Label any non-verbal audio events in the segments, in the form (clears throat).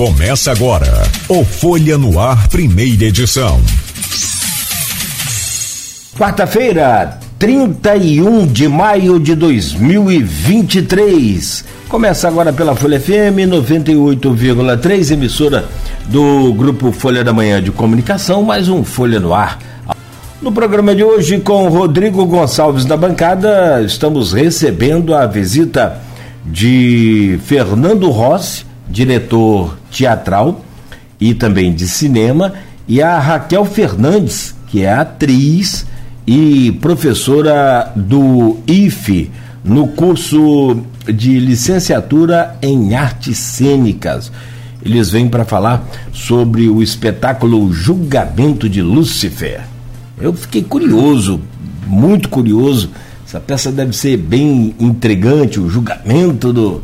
Começa agora o Folha no Ar, primeira edição. Quarta-feira, 31 de maio de 2023. Começa agora pela Folha FM 98,3, emissora do Grupo Folha da Manhã de Comunicação, mais um Folha no Ar. No programa de hoje, com Rodrigo Gonçalves da bancada, estamos recebendo a visita de Fernando Rossi, diretor teatral e também de cinema, e a Raquel Fernandes, que é atriz e professora do IFE no curso de licenciatura em artes cênicas. Eles vêm para falar sobre o espetáculo Julgamento de Lúcifer. Eu fiquei curioso, muito curioso. Essa peça deve ser bem intrigante, o julgamento do,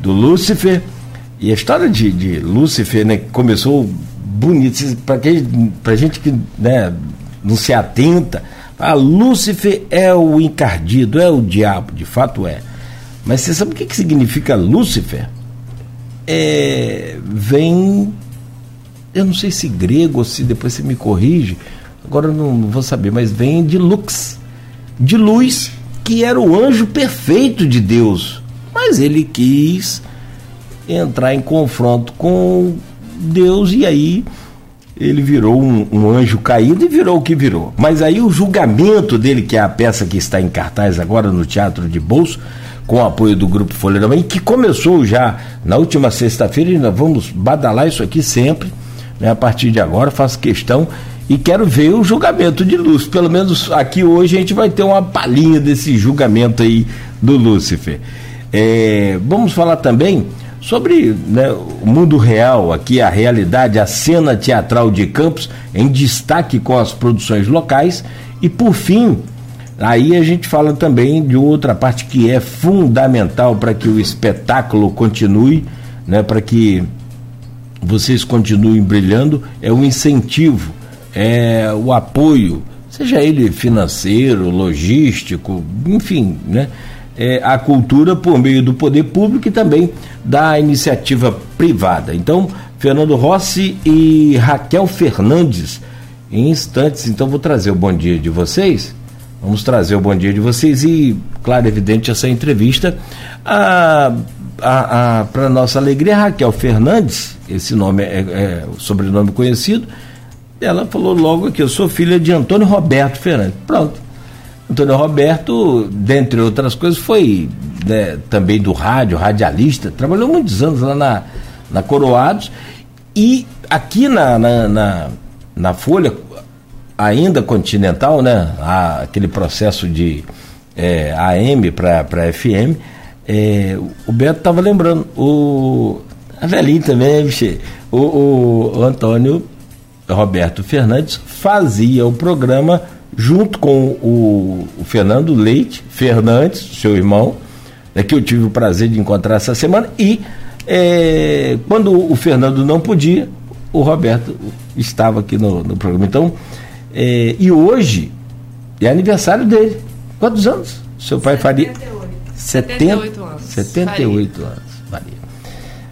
do Lúcifer. E a história de, de Lúcifer, né, começou bonito, para para gente que né, não se atenta, a Lúcifer é o encardido, é o diabo, de fato é. Mas você sabe o que, que significa Lúcifer? É, vem, eu não sei se grego ou se depois você me corrige, agora eu não vou saber, mas vem de lux, de luz, que era o anjo perfeito de Deus. Mas ele quis entrar em confronto com Deus e aí ele virou um, um, anjo caído e virou o que virou. Mas aí o julgamento dele, que é a peça que está em cartaz agora no Teatro de Bolso, com o apoio do Grupo Folha da Manhã, que começou já na última sexta-feira, e nós vamos badalar isso aqui sempre, né, a partir de agora, faço questão e quero ver o julgamento de Lúcifer. Pelo menos aqui hoje a gente vai ter uma palhinha desse julgamento aí do Lúcifer. É, vamos falar também sobre né, o mundo real, aqui a realidade, a cena teatral de Campos, em destaque com as produções locais. E por fim, aí a gente fala também de outra parte que é fundamental para que o espetáculo continue, né, para que vocês continuem brilhando, é o incentivo, é o apoio, seja ele financeiro, logístico, enfim, né? É, a cultura por meio do poder público e também da iniciativa privada. Então, Fernando Rossi e Raquel Fernandes, em instantes, então vou trazer o bom dia de vocês. Vamos trazer o bom dia de vocês e, claro, evidente, essa entrevista. A, a, a para nossa alegria, Raquel Fernandes, esse nome é, é o sobrenome conhecido, ela falou logo que eu sou filha de Antônio Roberto Fernandes. Pronto Antônio Roberto, dentre outras coisas, foi né, também do rádio, radialista, trabalhou muitos anos lá na, na Coroados. E aqui na, na, na, na Folha, ainda continental, né, aquele processo de é, AM para FM, é, o Beto estava lembrando, o, a velhinha também, bicho, o, o, o Antônio Roberto Fernandes fazia o programa junto com o, o Fernando Leite Fernandes, seu irmão, né, que eu tive o prazer de encontrar essa semana, e é, quando o Fernando não podia, o Roberto estava aqui no, no programa. Então, é, e hoje é aniversário dele. Quantos anos? Seu pai 78. faria? 78 anos. 78 faria. anos. Faria.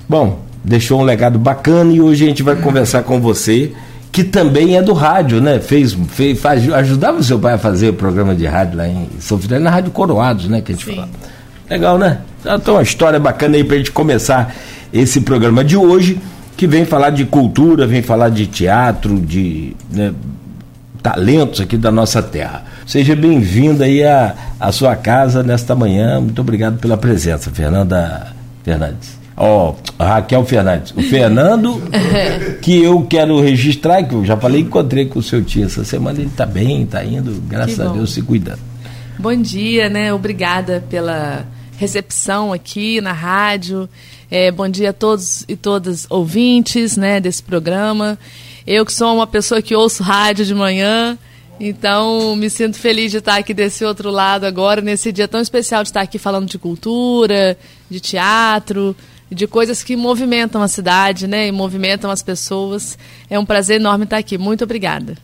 Bom, deixou um legado bacana e hoje a gente vai conversar com você que também é do rádio, né? Fez, fez faz, ajudava o seu pai a fazer o programa de rádio lá em São Fidel, na Rádio Coroados, né? Que a gente fala. Legal, né? Então, uma história bacana aí pra gente começar esse programa de hoje, que vem falar de cultura, vem falar de teatro, de né, talentos aqui da nossa terra. Seja bem-vinda aí à, à sua casa nesta manhã. Muito obrigado pela presença, Fernanda Fernandes. Ó, oh, Raquel Fernandes. O Fernando, (laughs) que eu quero registrar, que eu já falei, encontrei com o seu tio essa semana, ele está bem, está indo, graças a Deus, se cuidando. Bom dia, né? Obrigada pela recepção aqui na rádio. É, bom dia a todos e todas ouvintes né, desse programa. Eu que sou uma pessoa que ouço rádio de manhã, então me sinto feliz de estar aqui desse outro lado agora, nesse dia tão especial de estar aqui falando de cultura, de teatro, de coisas que movimentam a cidade, né? E movimentam as pessoas. É um prazer enorme estar aqui. Muito obrigada.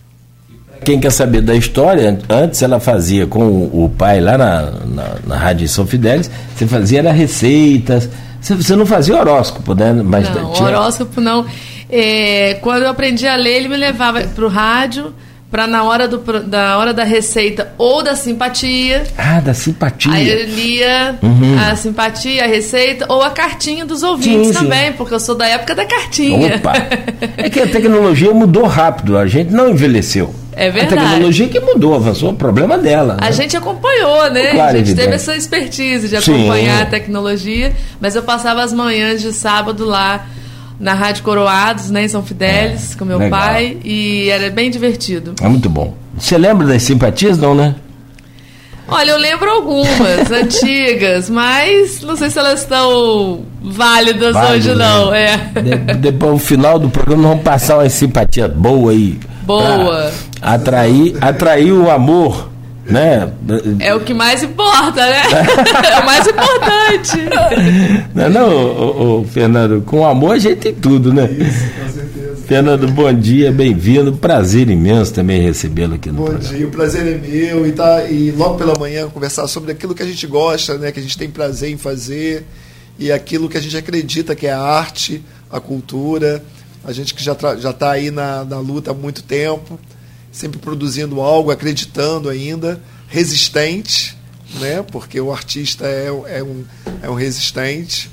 Quem quer saber da história, antes ela fazia com o pai lá na, na, na Rádio São Fidélis, você fazia era receitas, Você não fazia horóscopo, né? Mas não, tinha... horóscopo não. É, quando eu aprendi a ler, ele me levava para o rádio para na hora do, da hora da receita ou da simpatia. Ah, da simpatia. Aí eu lia uhum. a simpatia, a receita ou a cartinha dos ouvintes sim, também, sim. porque eu sou da época da cartinha. Opa! (laughs) É que a tecnologia mudou rápido, a gente não envelheceu. É verdade. A tecnologia que mudou, avançou, o problema dela. A né? gente acompanhou, né? Claro, a gente evidente. teve essa expertise de acompanhar Sim. a tecnologia, mas eu passava as manhãs de sábado lá na Rádio Coroados, né, em São Fidélis, é, com meu legal. pai, e era bem divertido. É muito bom. Você lembra das simpatias, não, né? Olha, eu lembro algumas (laughs) antigas, mas não sei se elas estão válidas Válido, hoje, não. Né? É. De, depois, no final do programa, vamos passar uma simpatia boa aí. Boa. Atrair, atrair o amor né? É o que mais importa, né? (laughs) é o mais importante. Não, não ô, ô, Fernando, com amor a gente tem tudo, né? Isso, com certeza. Fernando, bom dia, bem-vindo. Prazer imenso também recebê-lo aqui no bom programa. Bom dia, o prazer é meu e, tá, e logo pela manhã conversar sobre aquilo que a gente gosta, né? Que a gente tem prazer em fazer e aquilo que a gente acredita que é a arte, a cultura. A gente que já está aí na, na luta há muito tempo sempre produzindo algo, acreditando ainda, resistente, né? porque o artista é, é, um, é um resistente.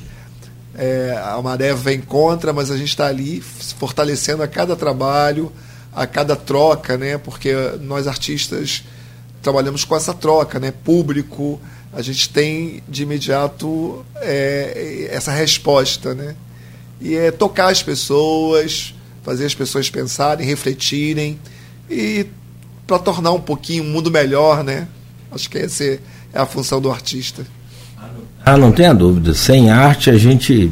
É, a maré vem contra, mas a gente está ali fortalecendo a cada trabalho, a cada troca, né? porque nós artistas trabalhamos com essa troca, né? público, a gente tem de imediato é, essa resposta. Né? E é tocar as pessoas, fazer as pessoas pensarem, refletirem e para tornar um pouquinho o um mundo melhor, né? Acho que essa é a função do artista. Ah, não tenha dúvida. Sem arte a gente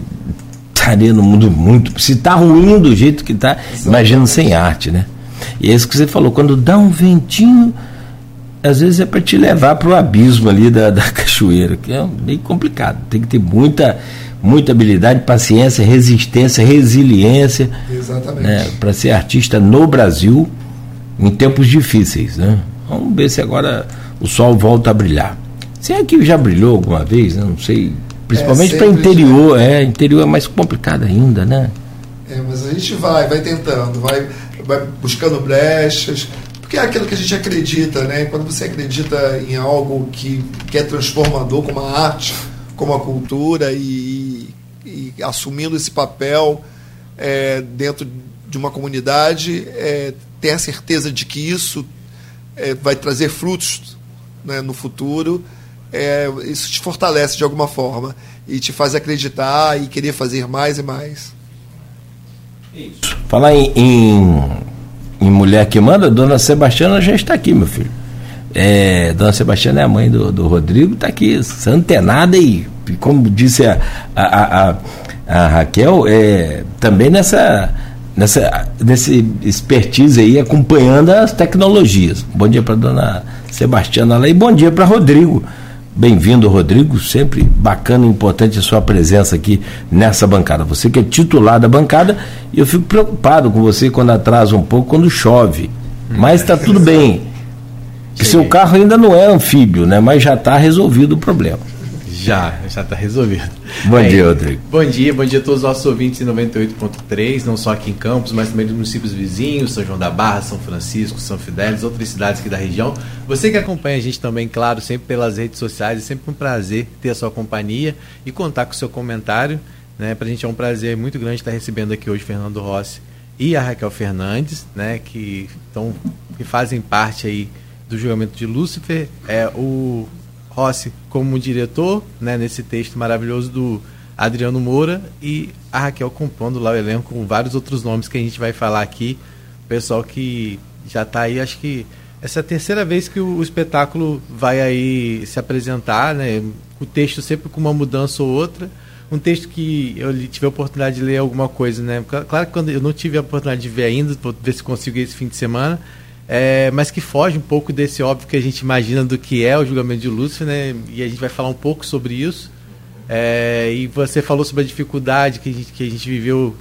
estaria no mundo muito. Se está ruim do jeito que está, imagina sem arte, né? E é isso que você falou, quando dá um ventinho, às vezes é para te levar para o abismo ali da, da (laughs) cachoeira, que é meio complicado. Tem que ter muita, muita habilidade, paciência, resistência, resiliência. Exatamente. Né, para ser artista no Brasil em tempos difíceis, né? Vamos ver se agora o sol volta a brilhar. Se aqui já brilhou alguma vez, né? não sei. Principalmente é, para interior, já... é, interior é mais complicado ainda, né? É, mas a gente vai, vai tentando, vai, vai buscando brechas, porque é aquilo que a gente acredita, né? Quando você acredita em algo que, que é transformador, como a arte, como a cultura, e, e assumindo esse papel é, dentro de uma comunidade, é, ter a certeza de que isso é, vai trazer frutos né, no futuro, é, isso te fortalece de alguma forma e te faz acreditar e querer fazer mais e mais. Isso. Falar em, em, em, mulher que manda, Dona Sebastiana já está aqui, meu filho. É, Dona Sebastiana é a mãe do, do Rodrigo, está aqui, antenada e, como disse a, a, a, a Raquel, é, também nessa nessa nesse expertise aí acompanhando as tecnologias. Bom dia para dona Sebastiana lá e bom dia para Rodrigo. Bem-vindo, Rodrigo. Sempre bacana e importante a sua presença aqui nessa bancada. Você que é titular da bancada, e eu fico preocupado com você quando atrasa um pouco, quando chove. Mas está tudo bem. Seu carro ainda não é anfíbio, né? Mas já está resolvido o problema. Já, já está resolvido. Bom Aí, dia, Rodrigo. Bom dia, bom dia a todos os nossos ouvintes em 98.3, não só aqui em Campos, mas também dos municípios vizinhos, São João da Barra, São Francisco, São Fidélis, outras cidades aqui da região. Você que acompanha a gente também, claro, sempre pelas redes sociais, é sempre um prazer ter a sua companhia e contar com o seu comentário. Né? Para a gente é um prazer muito grande estar recebendo aqui hoje Fernando Rossi e a Raquel Fernandes, né? que, tão, que fazem parte aí do julgamento de Lúcifer. É, o Rossi como diretor, né, nesse texto maravilhoso do Adriano Moura e a Raquel compondo lá o elenco com vários outros nomes que a gente vai falar aqui. Pessoal que já está aí, acho que essa é a terceira vez que o, espetáculo vai aí se apresentar, né? O texto sempre com uma mudança ou outra. Um texto que eu tive a oportunidade de ler alguma coisa, né? Claro que quando eu não tive a oportunidade de ver ainda, vou ver se consigo esse fim de semana é, mas que foge um pouco desse óbvio que a gente imagina do que é o julgamento de Lúcifer, né? E a gente vai falar um pouco sobre isso. É, e você falou sobre a dificuldade que a gente, que a gente viveu,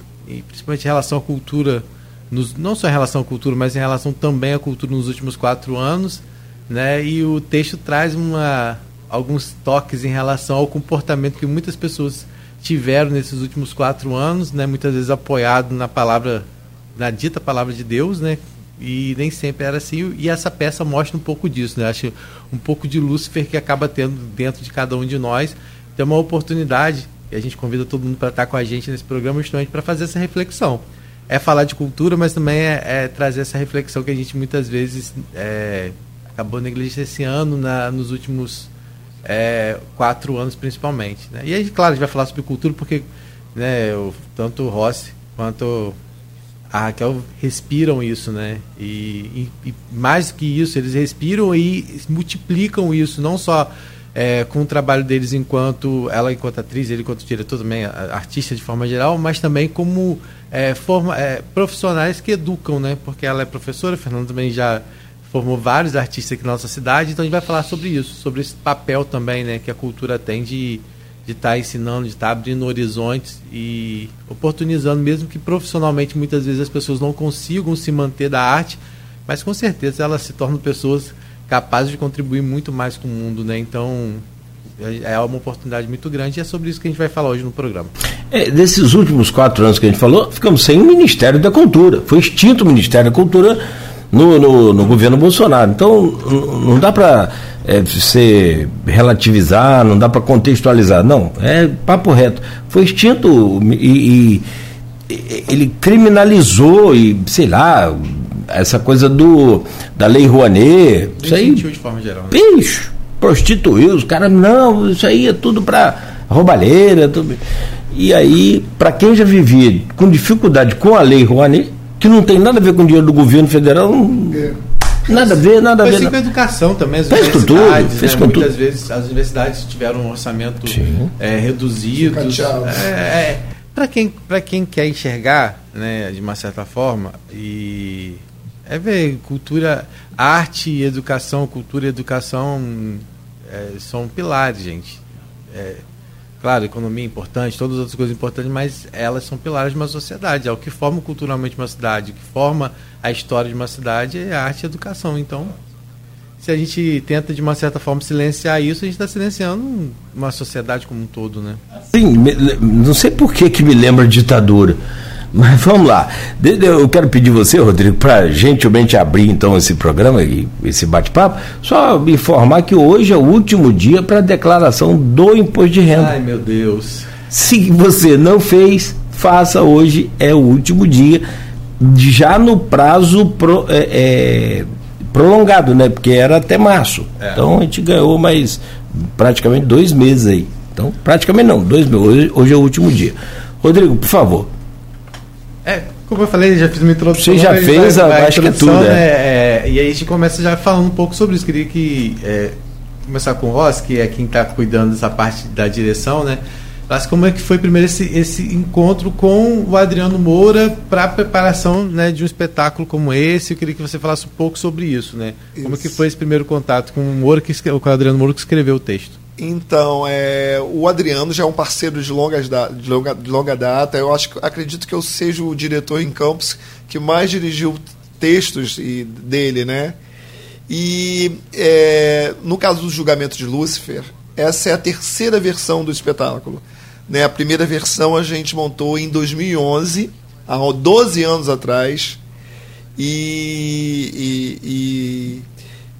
principalmente em relação à cultura, nos, não só em relação à cultura, mas em relação também à cultura nos últimos quatro anos, né? E o texto traz uma, alguns toques em relação ao comportamento que muitas pessoas tiveram nesses últimos quatro anos, né, muitas vezes apoiado na palavra, na dita palavra de Deus, né, e nem sempre era assim. E essa peça mostra um pouco disso, né? Acho um pouco de Lúcifer que acaba tendo dentro de cada um de nós. Tem uma oportunidade, e a gente convida todo mundo para estar com a gente nesse programa justamente para fazer essa reflexão. É falar de cultura, mas também é, é trazer essa reflexão que a gente muitas vezes é, acabou negligenciando na, nos últimos é, quatro anos, principalmente. Né? E aí, claro, a gente vai falar sobre cultura porque né, o, tanto o Rossi quanto a Raquel respiram isso, né? E, e, e, mais do que isso, eles respiram e multiplicam isso, não só é, com o trabalho deles enquanto ela enquanto atriz, ele enquanto diretor também, artista de forma geral, mas também como é, forma, é, profissionais que educam, né? Porque ela é professora, a Fernanda também já formou vários artistas aqui na nossa cidade, então a gente vai falar sobre isso, sobre esse papel também, né, que a cultura tem de de estar tá ensinando, de estar tá abrindo horizontes e oportunizando, mesmo que profissionalmente muitas vezes as pessoas não consigam se manter da arte, mas com certeza elas se tornam pessoas capazes de contribuir muito mais com o mundo, né? Então é, é uma oportunidade muito grande e é sobre isso que a gente vai falar hoje no programa. É, desses últimos quatro anos que a gente falou, ficamos sem o Ministério da Cultura. Foi extinto o Ministério da Cultura no, no, no governo Bolsonaro. Então não dá para é, você relativizar, não dá para contextualizar. Não, é papo reto. Foi extinto e, e, ele criminalizou e, sei lá, essa coisa do da lei Rouanet. Isso aí. De forma geral. Né? Bicho, prostituiu, os caras, não, isso aí é tudo para roubalheira. Tudo. E aí, para quem já vivia com dificuldade com a lei Rouanet, que não tem nada a ver com o dinheiro do governo federal, não, é. Nada a ver, nada a ver. Fez com a educação também, as fez universidades. Com tudo, fez né? com Muitas tudo. vezes as universidades tiveram um orçamento é, reduzido. É, é, para quem, quem quer enxergar, né, de uma certa forma, e é ver cultura, arte e educação, cultura e educação é, são pilares, gente. É, Claro, economia é importante, todas as outras coisas importantes, mas elas são pilares de uma sociedade. É o que forma culturalmente uma cidade, o que forma a história de uma cidade é arte e educação. Então, se a gente tenta de uma certa forma silenciar isso, a gente está silenciando uma sociedade como um todo, né? Sim, não sei por que, que me lembra ditadura. Mas (laughs) vamos lá. Eu quero pedir você, Rodrigo, para gentilmente abrir então esse programa, esse bate-papo, só informar que hoje é o último dia para a declaração do imposto de renda. Ai, meu Deus. Se você não fez, faça hoje, é o último dia, já no prazo pro, é, é, prolongado, né? Porque era até março. É. Então a gente ganhou mais praticamente dois meses aí. Então, praticamente não, dois meses. Hoje, hoje é o último dia. Rodrigo, por favor. É, como eu falei, já fiz uma introdução. Você já fez, a, acho que é tudo. Né? É, é, e aí a gente começa já falando um pouco sobre isso. Queria que é, começar com o Ross, que é quem está cuidando dessa parte da direção, né? Mas como é que foi primeiro esse, esse encontro com o Adriano Moura para a preparação né, de um espetáculo como esse? Eu queria que você falasse um pouco sobre isso, né? Isso. Como é que foi esse primeiro contato com o Moura, que, com o Adriano Moura que escreveu o texto? Então, é, o Adriano já é um parceiro de, longas da, de, longa, de longa data. Eu acho, acredito que eu seja o diretor em campos que mais dirigiu textos dele, né? E é, no caso do julgamento de Lúcifer, essa é a terceira versão do espetáculo. Né? A primeira versão a gente montou em 2011, há 12 anos atrás. E, e, e,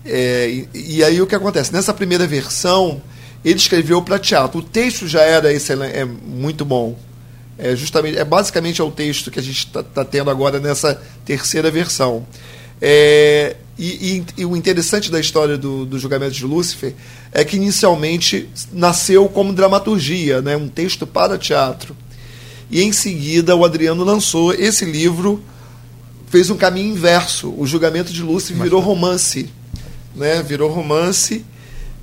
é, e, aí o que acontece? Nessa primeira versão, ele escreveu para teatro. O texto já era excelente, é muito bom. É justamente, é basicamente é o texto que a gente está tá tendo agora nessa terceira versão. É, e, e, e, o interessante da história do, do julgamento de Lúcifer é que inicialmente nasceu como dramaturgia, né, um texto para teatro. E em seguida o Adriano lançou esse livro, fez um caminho inverso. O julgamento de Lúcifer virou romance, né, virou romance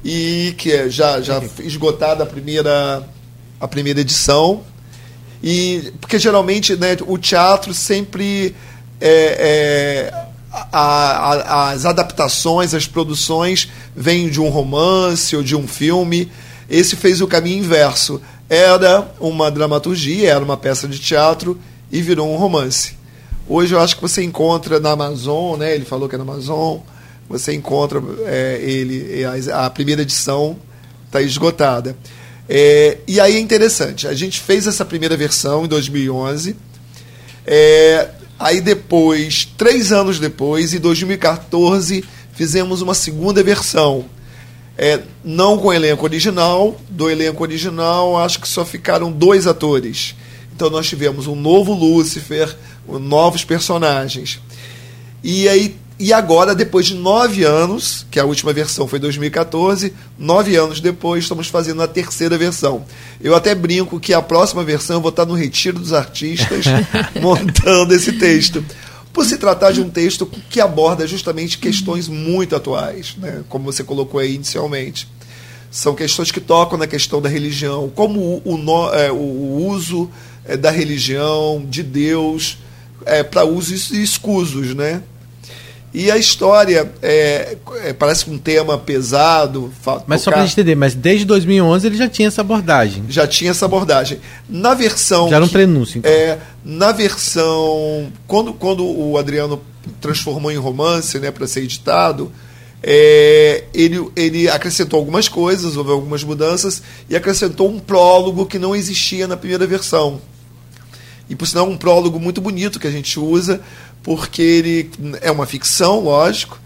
e que é já já esgotada a primeira a primeira edição e porque geralmente né, o teatro sempre é, é, a, a, as adaptações as produções vêm de um romance ou de um filme esse fez o caminho inverso era uma dramaturgia era uma peça de teatro e virou um romance hoje eu acho que você encontra na Amazon né ele falou que é na Amazon você encontra é, ele, a, a, primeira edição está esgotada. É, e aí é interessante, a gente fez essa primeira versão em 2011. É, aí depois, três anos depois, em 2014, fizemos uma segunda versão. É, não com o elenco original. Do elenco original, acho que só ficaram dois atores. Então nós tivemos um novo Lúcifer, novos personagens. E aí e agora, depois de nove anos, que a última versão foi 2014, nove anos depois, estamos fazendo a terceira versão. Eu até brinco que a próxima versão eu vou estar no Retiro dos Artistas, (laughs) montando esse texto. Por se tratar de um texto que aborda justamente questões muito atuais, né? como você colocou aí inicialmente. São questões que tocam na questão da religião, como o, o, é, o uso é, da religião, de Deus, é, para usos escusos, né? E a história é, é, parece um tema pesado. Mas tocar. só para a gente entender, mas desde 2011 ele já tinha essa abordagem. Já tinha essa abordagem. Na versão. Já era um prenúncio, então. É, na versão. Quando, quando o Adriano transformou em romance né, para ser editado, é, ele, ele acrescentou algumas coisas, houve algumas mudanças, e acrescentou um prólogo que não existia na primeira versão. E por sinal, um prólogo muito bonito que a gente usa porque ele é uma ficção, lógico.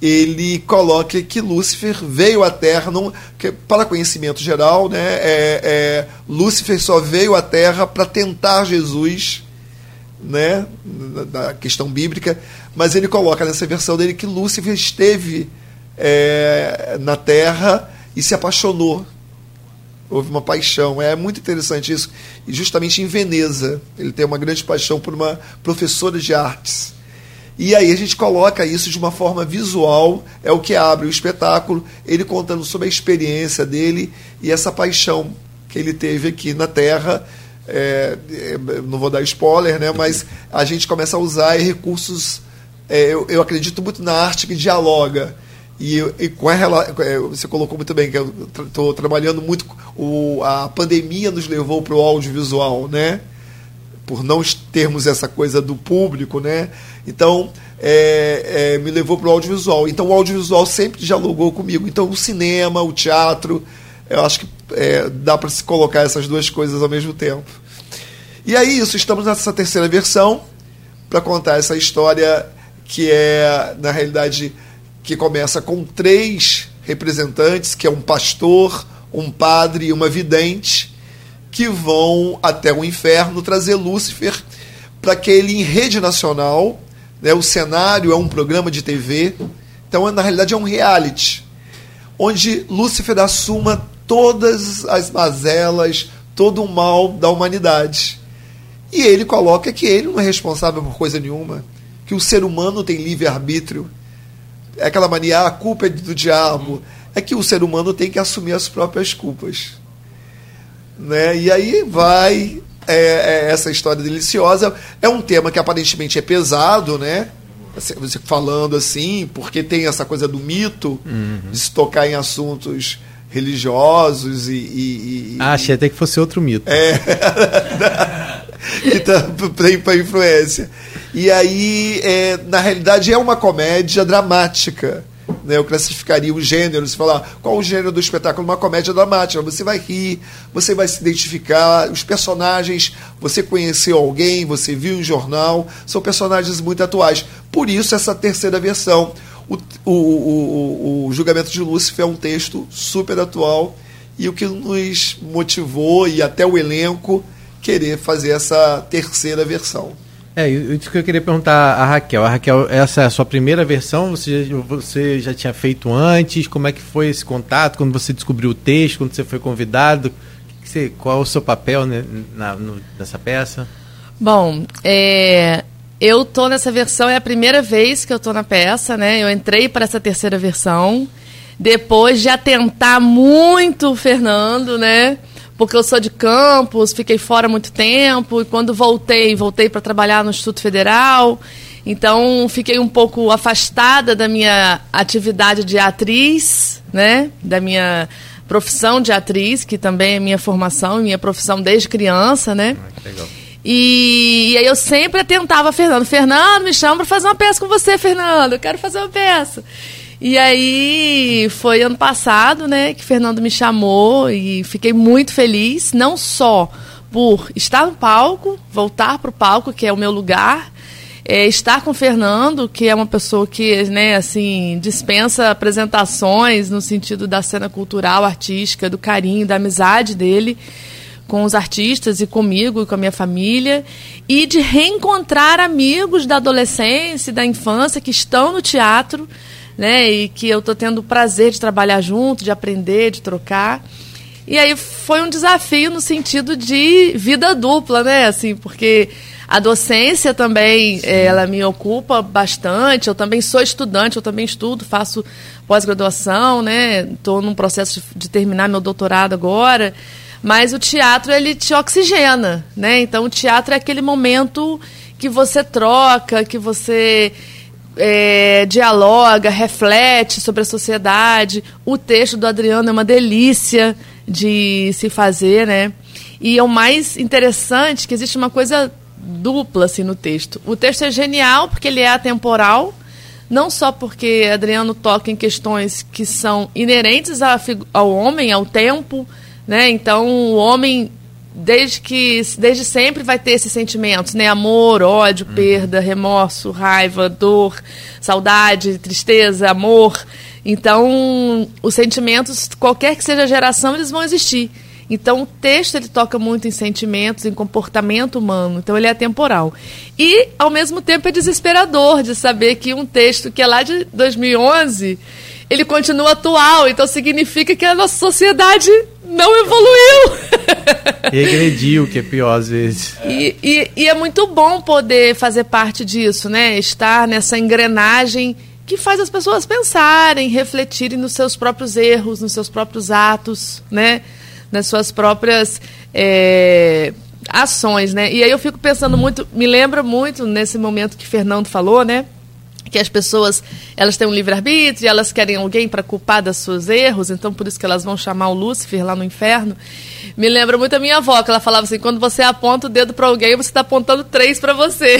Ele coloca que Lúcifer veio à Terra, não, que, para conhecimento geral, né, é, é, Lúcifer só veio à Terra para tentar Jesus, né, da questão bíblica, mas ele coloca nessa versão dele que Lúcifer esteve é, na Terra e se apaixonou houve uma paixão. É muito interessante isso. E justamente em Veneza, ele tem uma grande paixão por uma professora de artes. E aí a gente coloca isso de uma forma visual, é o que abre o espetáculo, ele contando sobre a experiência dele e essa paixão que ele teve aqui na Terra. É, é não vou dar spoiler, né, mas a gente começa a usar recursos. É, eu, eu acredito muito na arte que dialoga. E, e com a, é, você colocou muito bem que eu estou trabalhando muito. O, a pandemia nos levou para o audiovisual, né? Por não termos essa coisa do público, né? Então, é, é, me levou para o audiovisual. Então, o audiovisual sempre dialogou comigo. Então, o cinema, o teatro, eu acho que é, dá para se colocar essas duas coisas ao mesmo tempo. E aí, isso, estamos nessa terceira versão para contar essa história que é, na realidade, que começa com três representantes, que é um pastor, um padre e uma vidente, que vão até o inferno trazer Lúcifer para que ele, em rede nacional, né, o cenário é um programa de TV, então na realidade é um reality, onde Lúcifer assuma todas as mazelas, todo o mal da humanidade. E ele coloca que ele não é responsável por coisa nenhuma, que o ser humano tem livre-arbítrio é aquela mania, ah, a culpa é do diabo. É que o ser humano tem que assumir as próprias culpas. Né? E aí vai é, é essa história deliciosa. É um tema que aparentemente é pesado, né? Assim, você falando assim, porque tem essa coisa do mito, uhum. de se tocar em assuntos religiosos e. e, e ah, achei até que fosse outro mito. É. (laughs) então, para influência. E aí, é, na realidade, é uma comédia dramática. Né? Eu classificaria o gênero, se falar qual o gênero do espetáculo, uma comédia dramática. Você vai rir, você vai se identificar, os personagens, você conheceu alguém, você viu em jornal, são personagens muito atuais. Por isso, essa terceira versão. O, o, o, o julgamento de Lúcifer é um texto super atual e o que nos motivou e até o elenco querer fazer essa terceira versão. É, isso que eu queria perguntar a Raquel. A Raquel, essa é a sua primeira versão? Você, você já tinha feito antes? Como é que foi esse contato? Quando você descobriu o texto, quando você foi convidado? Você, qual é o seu papel né, na, no, nessa peça? Bom, é, eu tô nessa versão, é a primeira vez que eu tô na peça, né? Eu entrei para essa terceira versão. Depois de atentar muito o Fernando, né? Porque eu sou de campus, fiquei fora muito tempo, e quando voltei, voltei para trabalhar no Instituto Federal. Então, fiquei um pouco afastada da minha atividade de atriz, né? Da minha profissão de atriz, que também é minha formação, minha profissão desde criança, né? Ah, legal. E, e, aí eu sempre tentava Fernando, Fernando, me chama para fazer uma peça com você, Fernando, eu quero fazer uma peça. E aí foi ano passado, né, que Fernando me chamou e fiquei muito feliz, não só por estar no palco, voltar para o palco, que é o meu lugar, é, estar com o Fernando, que é uma pessoa que, né, assim, dispensa apresentações no sentido da cena cultural, artística, do carinho, da amizade dele com os artistas e comigo e com a minha família, e de reencontrar amigos da adolescência e da infância que estão no teatro né? E que eu estou tendo o prazer de trabalhar junto, de aprender, de trocar. E aí foi um desafio no sentido de vida dupla, né? Assim, porque a docência também, é, ela me ocupa bastante. Eu também sou estudante, eu também estudo, faço pós-graduação, né? Estou num processo de, de terminar meu doutorado agora. Mas o teatro, ele te oxigena, né? Então, o teatro é aquele momento que você troca, que você é, dialoga, reflete sobre a sociedade. O texto do Adriano é uma delícia de se fazer, né? E é o mais interessante que existe uma coisa dupla assim no texto. O texto é genial porque ele é atemporal, não só porque Adriano toca em questões que são inerentes ao homem, ao tempo, né? Então o homem desde que desde sempre vai ter esses sentimentos, né? Amor, ódio, uhum. perda, remorso, raiva, dor, saudade, tristeza, amor. Então, os sentimentos, qualquer que seja a geração, eles vão existir. Então, o texto ele toca muito em sentimentos, em comportamento humano. Então, ele é temporal. E, ao mesmo tempo, é desesperador de saber que um texto que é lá de 2011 ele continua atual. Então significa que a nossa sociedade não evoluiu. Regrediu, que é pior às vezes. E, e, e, é muito bom poder fazer parte disso, né? Estar nessa engrenagem que faz as pessoas pensarem, refletirem nos seus próprios erros, nos seus próprios atos, né? Nas suas próprias é, ações, né? E aí eu fico pensando muito, me lembra muito nesse momento que Fernando falou, né? Que as pessoas elas têm um livre-arbítrio, elas querem alguém para culpar dos seus erros, então por isso que elas vão chamar o Lúcifer lá no inferno. Me lembra muito a minha avó, que ela falava assim: quando você aponta o dedo para alguém, você está apontando três para você.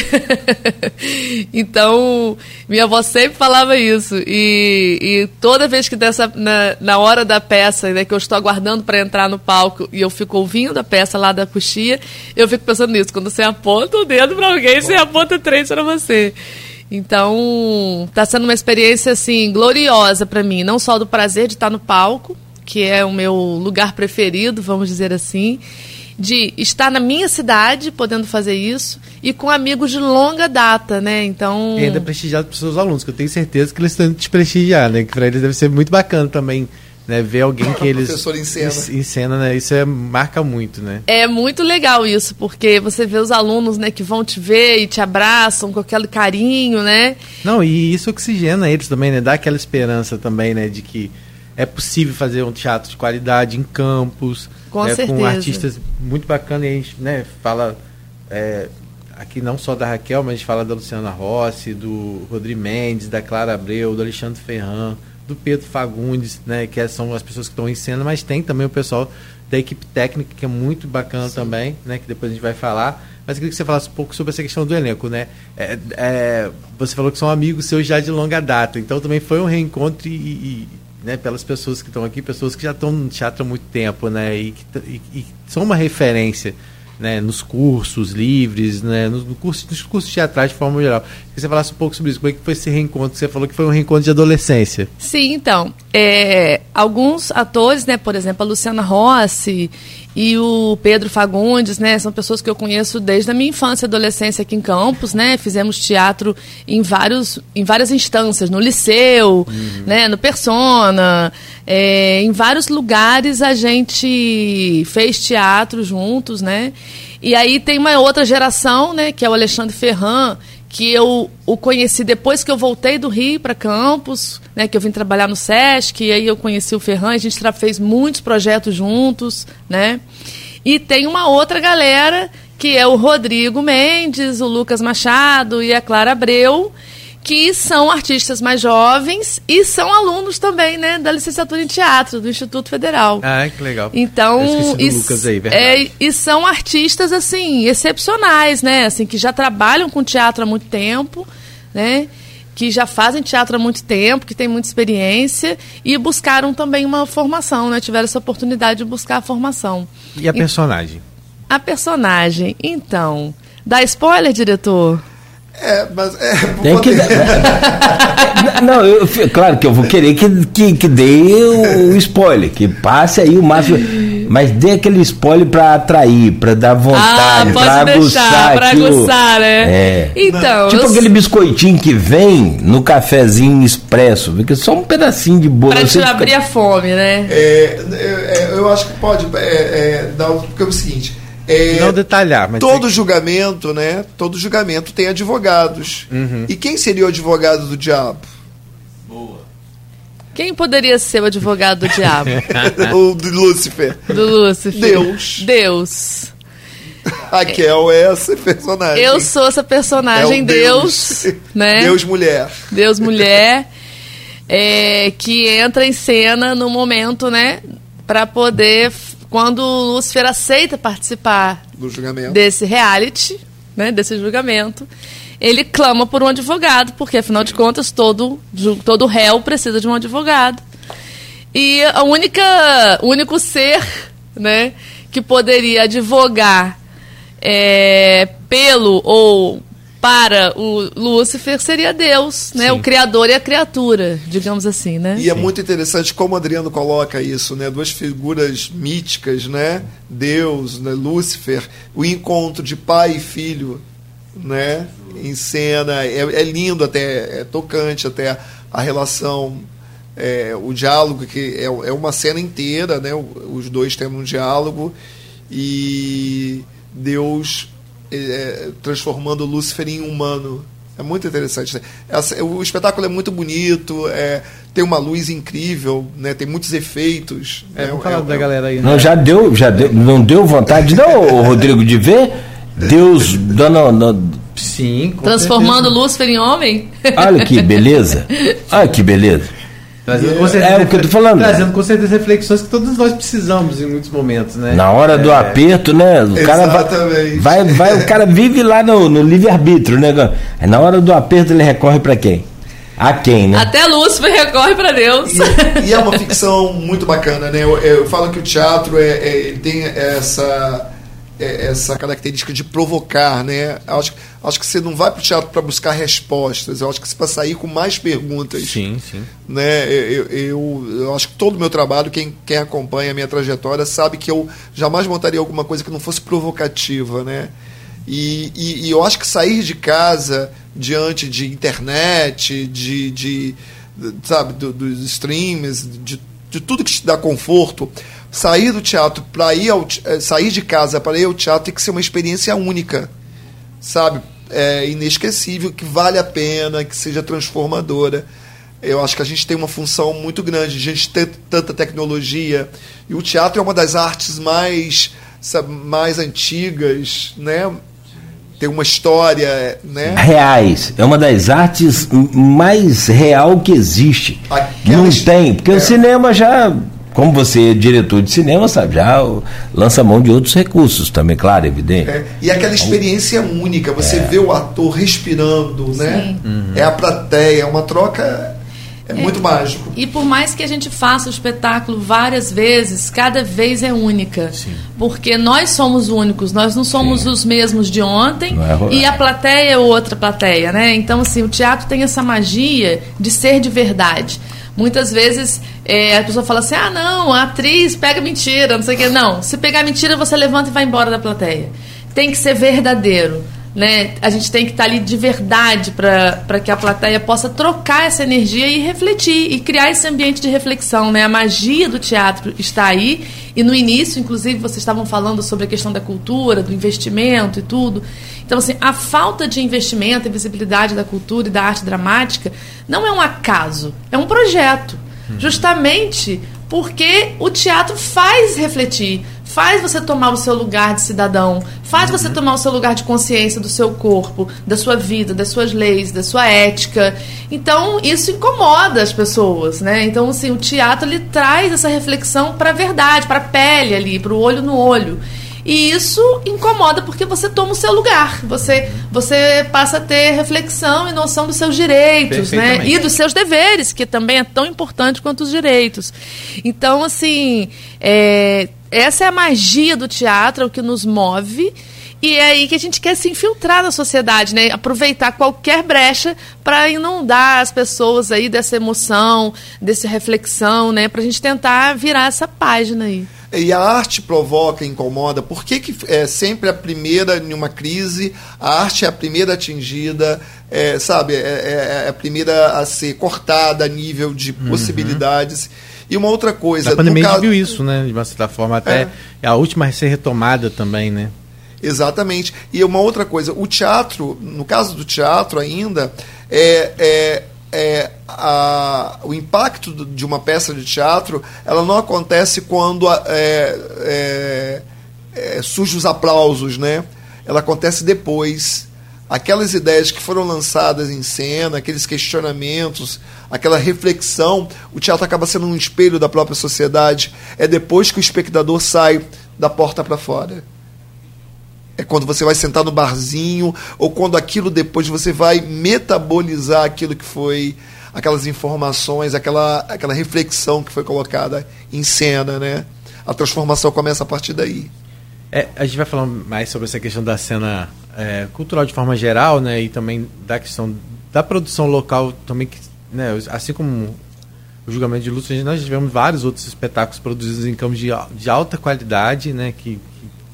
(laughs) então, minha avó sempre falava isso. E, e toda vez que dessa, na, na hora da peça, né, que eu estou aguardando para entrar no palco e eu fico ouvindo a peça lá da coxia, eu fico pensando nisso: quando você aponta o dedo para alguém, você aponta três para você. Então, está sendo uma experiência assim gloriosa para mim, não só do prazer de estar no palco, que é o meu lugar preferido, vamos dizer assim, de estar na minha cidade podendo fazer isso e com amigos de longa data, né? Então, e ainda prestigiado os seus alunos, que eu tenho certeza que eles estão te prestigiar, né? Que para eles deve ser muito bacana também né, ver alguém que (laughs) eles professor em cena, em cena né, isso é, marca muito, né? É muito legal isso, porque você vê os alunos, né, que vão te ver e te abraçam com aquele carinho, né? Não, e isso oxigena eles também, né? Dá aquela esperança também, né, de que é possível fazer um teatro de qualidade em campos, com, né, certeza. com artistas muito bacanas, e a gente, né, fala é, aqui não só da Raquel, mas a gente fala da Luciana Rossi, do Rodrigo Mendes, da Clara Abreu, do Alexandre Ferran, do Pedro Fagundes, né, que é, são as pessoas que estão em cena, mas tem também o pessoal da equipe técnica, que é muito bacana Sim. também, né, que depois a gente vai falar. Mas eu queria que você falasse um pouco sobre essa questão do elenco, né? É, é, você falou que são amigos seus já de longa data, então também foi um reencontro e, e né, pelas pessoas que estão aqui, pessoas que já estão no teatro há muito tempo, né, e que e, e são uma referência né, nos cursos livres, né, no, no curso, nos cursos teatrais de forma geral. Que você falasse um pouco sobre isso. Como é que foi esse reencontro? Você falou que foi um reencontro de adolescência. Sim, então. É, alguns atores, né, por exemplo, a Luciana Rossi e o Pedro Fagundes, né, são pessoas que eu conheço desde a minha infância e adolescência aqui em Campos, né, fizemos teatro em, vários, em várias instâncias, no Liceu, uhum. né, no Persona, é, em vários lugares a gente fez teatro juntos, né, e aí tem uma outra geração, né, que é o Alexandre Ferran, que eu o conheci depois que eu voltei do Rio para Campos, né, que eu vim trabalhar no SESC, e aí eu conheci o Ferran, a gente fez muitos projetos juntos, né? E tem uma outra galera, que é o Rodrigo Mendes, o Lucas Machado e a Clara Abreu, que são artistas mais jovens e são alunos também, né, da licenciatura em teatro do Instituto Federal. Ah, que legal. Então, e, Lucas aí, é, e são artistas assim excepcionais, né, assim que já trabalham com teatro há muito tempo, né? que já fazem teatro há muito tempo, que têm muita experiência e buscaram também uma formação, né? Tiveram essa oportunidade de buscar a formação. E a personagem? A personagem, então. Dá spoiler, diretor? É, mas é. Tem que dar. (laughs) Não, eu, claro que eu vou querer que, que, que dê o, spoiler, que passe aí o máximo. Mas dê aquele spoiler para atrair, para dar vontade, ah, para aguçar. Para aguçar, né? É. Então. Tipo eu... aquele biscoitinho que vem no cafezinho expresso, porque só um pedacinho de bolo. Para te abrir a fome, né? É, é, eu acho que pode é, é, dar, porque é o seguinte é, não detalhar, mas todo julgamento, né? Todo julgamento tem advogados. Uhum. E quem seria o advogado do diabo? Boa. Quem poderia ser o advogado do diabo? (laughs) o do Lúcifer. Do Lúcifer. Deus. Deus. Raquel é essa personagem. Eu sou essa personagem, é Deus, Deus, (laughs) né? Deus mulher. Deus (laughs) mulher, é, que entra em cena no momento, né, para poder quando o Lúcifer aceita participar desse reality, né, desse julgamento, ele clama por um advogado, porque afinal de contas todo, todo réu precisa de um advogado. E a única, o único ser né, que poderia advogar é, pelo ou para o Lúcifer seria Deus, né? Sim. O criador e a criatura, digamos assim, né? E é muito interessante como Adriano coloca isso, né? Duas figuras míticas, né? Deus, né? Lúcifer, o encontro de pai e filho, né? Em cena, é, é lindo até, é tocante até a relação, é, o diálogo que é, é uma cena inteira, né? Os dois têm um diálogo e Deus é, transformando Lúcifer em humano. É muito interessante. Né? Essa, o espetáculo é muito bonito, é, tem uma luz incrível, né? tem muitos efeitos. É, né? vamos falar é, da galera aí. Né? Não, já deu, já deu, não deu vontade, não, Rodrigo, de ver Deus dando. Sim, Transformando certeza. Lúcifer em homem? Olha que beleza. (laughs) Olha que beleza. Trazendo com certeza, é o que eu tô falando. Trazendo com certeza reflexões que todos nós precisamos em muitos momentos, né? Na hora do é. aperto, né? O cara vai, vai, vai, o cara vive lá no, no livre-arbítrio, né? Na hora do aperto ele recorre para quem? A quem, né? Até Lúcifer recorre para Deus. E, e, é uma ficção muito bacana, né? Eu, eu falo que o teatro é, é tem essa é, essa característica de provocar, né? Acho, acho que você não vai para o teatro para buscar respostas, eu acho que você para sair com mais perguntas. Sim, sim. Né? Eu, eu, eu, acho que todo o meu trabalho, quem, quem acompanha a minha trajetória, sabe que eu jamais montaria alguma coisa que não fosse provocativa, né? E, e, e eu acho que sair de casa diante de internet, de, de sabe, do, dos streams, de, de tudo que te dá conforto, sair do teatro para ir ao eh, sair de casa para ir ao teatro tem que ser uma experiência única, sabe? É inesquecível, que vale a pena, que seja transformadora. Eu acho que a gente tem uma função muito grande, a gente ter tanta tecnologia e o teatro é uma das artes mais sabe, mais antigas, né? Tem uma história, né? Reais. É uma das artes mais real que existe. Aquela Não tem, porque é. o cinema já como você é diretor de cinema, sabe, já lança mão de outros recursos também, claro, evidente. É, e aquela experiência única, você é. vê o ator respirando, né? Uhum. É a plateia, é uma troca. É, é muito mágico. E por mais que a gente faça o espetáculo várias vezes, cada vez é única. Sim. Porque nós somos únicos, nós não somos Sim. os mesmos de ontem é e a plateia é outra plateia, né? Então, assim, o teatro tem essa magia de ser de verdade. Muitas vezes é, a pessoa fala assim: ah, não, a atriz pega mentira, não sei o quê. Não, se pegar mentira, você levanta e vai embora da plateia. Tem que ser verdadeiro. Né? A gente tem que estar ali de verdade para que a plateia possa trocar essa energia e refletir e criar esse ambiente de reflexão. Né? A magia do teatro está aí e no início, inclusive, vocês estavam falando sobre a questão da cultura, do investimento e tudo. Então, assim, a falta de investimento e visibilidade da cultura e da arte dramática não é um acaso, é um projeto. Uhum. Justamente porque o teatro faz refletir, faz você tomar o seu lugar de cidadão, faz você uhum. tomar o seu lugar de consciência do seu corpo, da sua vida, das suas leis, da sua ética. Então, isso incomoda as pessoas, né? Então, assim, o teatro ele traz essa reflexão para a verdade, para a pele ali, para o olho no olho. E isso incomoda porque você toma o seu lugar. Você, você passa a ter reflexão e noção dos seus direitos, né? E dos seus deveres, que também é tão importante quanto os direitos. Então, assim, é, essa é a magia do teatro, é o que nos move. E é aí que a gente quer se infiltrar na sociedade, né? Aproveitar qualquer brecha para inundar as pessoas aí dessa emoção, dessa reflexão, né? Para a gente tentar virar essa página aí. E a arte provoca, incomoda. Por que, que é sempre a primeira em uma crise? A arte é a primeira atingida, é, sabe? É, é, é, a primeira a ser cortada a nível de uhum. possibilidades. E uma outra coisa. A pandemia caso... viu isso, né? De uma certa forma, até é. a última a ser retomada também, né? Exatamente. E uma outra coisa, o teatro, no caso do teatro ainda, é, é, é a, o impacto de uma peça de teatro, ela não acontece quando é, é, é, surge os aplausos, né? Ela acontece depois. Aquelas ideias que foram lançadas em cena, aqueles questionamentos, aquela reflexão, o teatro acaba sendo um espelho da própria sociedade. É depois que o espectador sai da porta para fora. É quando você vai sentar no barzinho, ou quando aquilo depois você vai metabolizar aquilo que foi, aquelas informações, aquela, aquela reflexão que foi colocada em cena, né? A transformação começa a partir daí. É, a gente vai falar mais sobre essa questão da cena é, cultural de forma geral, né? E também da questão da produção local também, que, né? Assim como o julgamento de Lúcio, nós tivemos vários outros espetáculos produzidos em campos de, de alta qualidade, né? Que,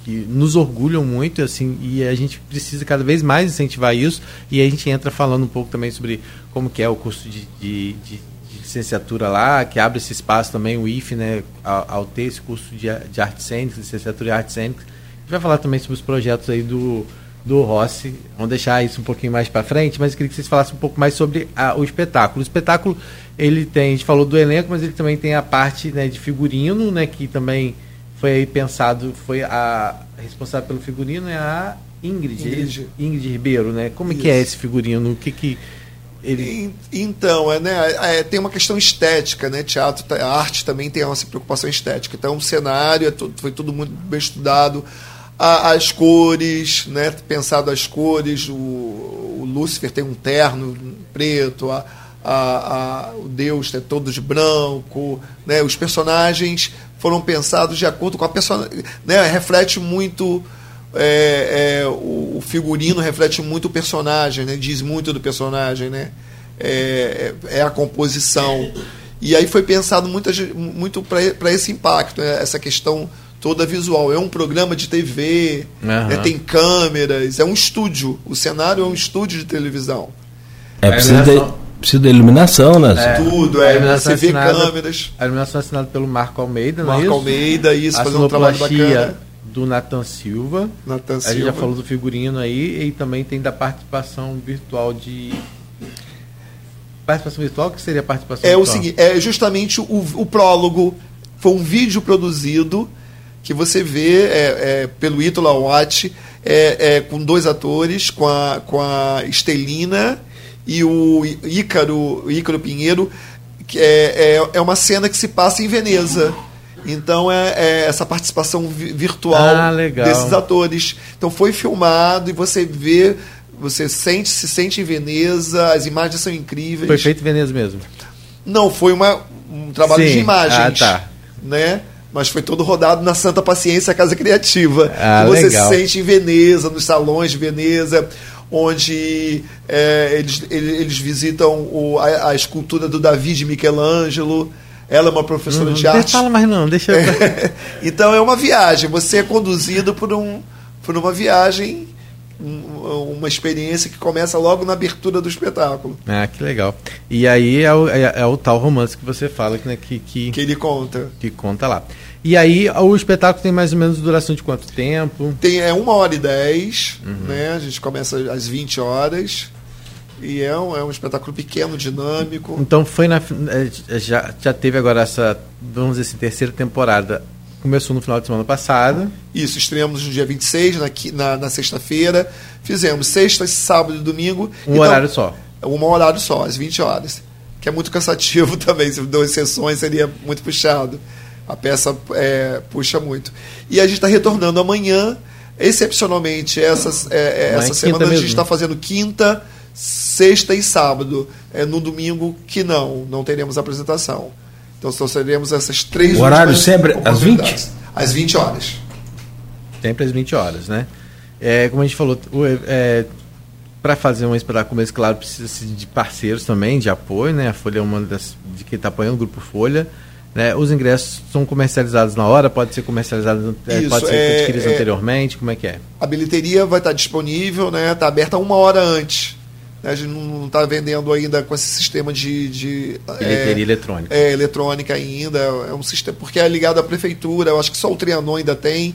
que nos orgulham muito, assim, e a gente precisa cada vez mais incentivar isso. E a gente entra falando um pouco também sobre como que é o curso de, de, de, de licenciatura lá, que abre esse espaço também, o IFE, né, ao, ao ter esse curso de, de artes cênicas, licenciatura em artes cênicas. A gente vai falar também sobre os projetos aí do, do Rossi. Vamos deixar isso um pouquinho mais para frente, mas eu queria que vocês falassem um pouco mais sobre a, o espetáculo. O espetáculo, ele tem, a gente falou do elenco, mas ele também tem a parte né, de figurino, né, que também foi aí pensado, foi a responsável pelo figurino é a Ingrid, Ingrid, Ingrid Ribeiro, né? Como Isso. que é esse figurino? O que que ele... Então, é, né, é, tem uma questão estética, né? Teatro, a arte também tem essa preocupação estética. Então, o cenário é tudo, foi tudo muito bem estudado. A, as cores, né? Pensado as cores. O, o Lúcifer tem um terno preto, a, a, a, o Deus é todo de branco, né? Os personagens foram pensados de acordo com a pessoa, né? Reflete muito é, é, o, figurino reflete muito o personagem, né? Diz muito do personagem, né? É, é, é a composição. E aí foi pensado muito, muito para esse impacto, né? essa questão toda visual. É um programa de TV, uhum. né? tem câmeras, é um estúdio. O cenário é um estúdio de televisão. É, precisa, de, precisa de iluminação, né? É, Tudo, é. Você vê câmeras. A iluminação é assinada pelo Marco Almeida, não é Marco Almeida, isso, fazendo um trabalho bacana. do Nathan Silva. Nathan Silva. A gente já falou do figurino aí e também tem da participação virtual de participação virtual, que seria a participação é virtual? o seguinte, é justamente o, o prólogo. Foi um vídeo produzido que você vê é, é, pelo Ítalo Watch, é, é, com dois atores, com a, com a Estelina e o Ícaro, Ícaro Pinheiro, que é, é, é uma cena que se passa em Veneza. Então é, é essa participação virtual ah, desses atores. Então foi filmado e você vê, você sente, se sente em Veneza, as imagens são incríveis. Foi feito em Veneza mesmo? Não, foi uma, um trabalho Sim. de imagens. Ah, tá. Né? Mas foi todo rodado na Santa Paciência Casa Criativa. Ah, você legal. se sente em Veneza, nos salões de Veneza onde é, eles, eles visitam o, a, a, escultura do Davi de Michelangelo. Ela é uma professora uhum. de arte. Fala mais não, deixa eu... É, (laughs) então é uma viagem. Você é conduzido por, um, por uma viagem, uma experiência que começa logo na abertura do espetáculo. Ah, que legal. E aí é o, é, é o tal romance que você fala né, que, que, que ele conta. Que conta lá. E aí o espetáculo tem mais ou menos duração de quanto tempo? Tem é uma hora e dez, uhum. né? A gente começa às 20 horas. E é um, é um espetáculo pequeno, dinâmico. Então foi na. É, já, já teve agora essa, vamos dizer assim, terceira temporada. Começou no final de semana passada. Isso, estreamos no dia 26, na, na, na sexta-feira. Fizemos sexta, sábado e domingo. Um então, horário só. Um horário só, às 20 horas. Que é muito cansativo (laughs) também. Se duas sessões seria muito puxado A peça é, puxa muito. E a gente está retornando amanhã. Excepcionalmente, essas, é, é essa semana a gente está fazendo quinta, sexta e sábado. É no domingo que não, não teremos apresentação. Então só teremos essas três O horário sempre às 20? Às 20 horas. Sempre às 20 horas, né? É, como a gente falou, é, para fazer um espetáculo como esse, claro, precisa de parceiros também, de apoio, né? A Folha é uma das de quem está apoiando o Grupo Folha. Né? Os ingressos são comercializados na hora, pode ser comercializado, é, Isso, pode ser é, adquiridos é, anteriormente, como é que é? A bilheteria vai estar disponível, né? Está aberta uma hora antes. Né? A gente não está vendendo ainda com esse sistema de, de bilheteria é, eletrônica. É, eletrônica ainda. É um sistema porque é ligado à prefeitura. Eu acho que só o Trianon ainda tem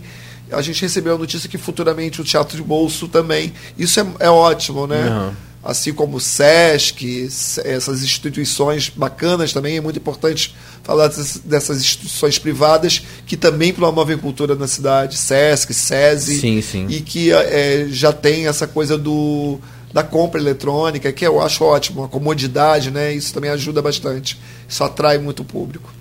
a gente recebeu a notícia que futuramente o Teatro de Bolso também. Isso é, é ótimo, né? Uhum. Assim como o SESC, essas instituições bacanas também, é muito importante falar dessas, instituições privadas que também promovem cultura na cidade, SESC, SESI, sim, sim. e que é, já tem essa coisa do, da compra eletrônica, que eu acho ótimo, a comodidade, né? Isso também ajuda bastante. Isso atrai muito o público.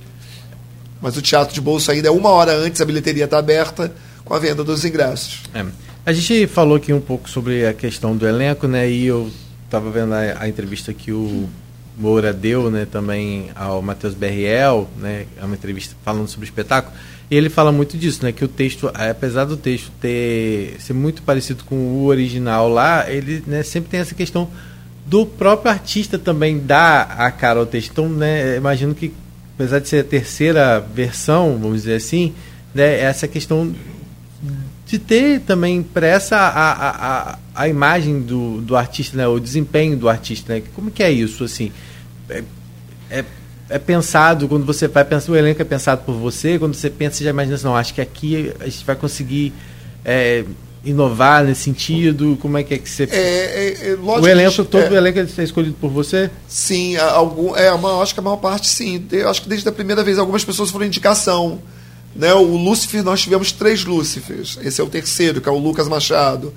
Mas o teatro de bolso ainda é uma hora antes, a bilheteria está aberta com a venda dos ingressos. É. A gente falou aqui um pouco sobre a questão do elenco, né? E eu estava vendo a, a, entrevista que o Moura deu, né? Também ao Matheus Berriel, né? É uma entrevista falando sobre o espetáculo. E ele fala muito disso, né? Que o texto, apesar do texto ter ser muito parecido com o original lá, ele né, sempre tem essa questão do próprio artista também dar a cara ao texto. Então, né? Imagino que apesar de ser a terceira versão, vamos dizer assim, né? Essa questão de ter também impressa a, a, a, a imagem do, do artista, né? o desempenho do artista. Né? Como que é isso? assim é, é, é, pensado, quando você vai pensar, o elenco é pensado por você, quando você pensa, você já imagina assim, não, acho que aqui a gente vai conseguir é, inovar nesse sentido? Como é que é que você. É, é, é o elenco, todo o elenco é escolhido por você? Sim, algum, é, uma, acho que a maior parte sim. Eu acho que desde a primeira vez algumas pessoas foram indicação. Né? O Lúcifer, nós tivemos três Lúcifers. Esse é o terceiro, que é o Lucas Machado.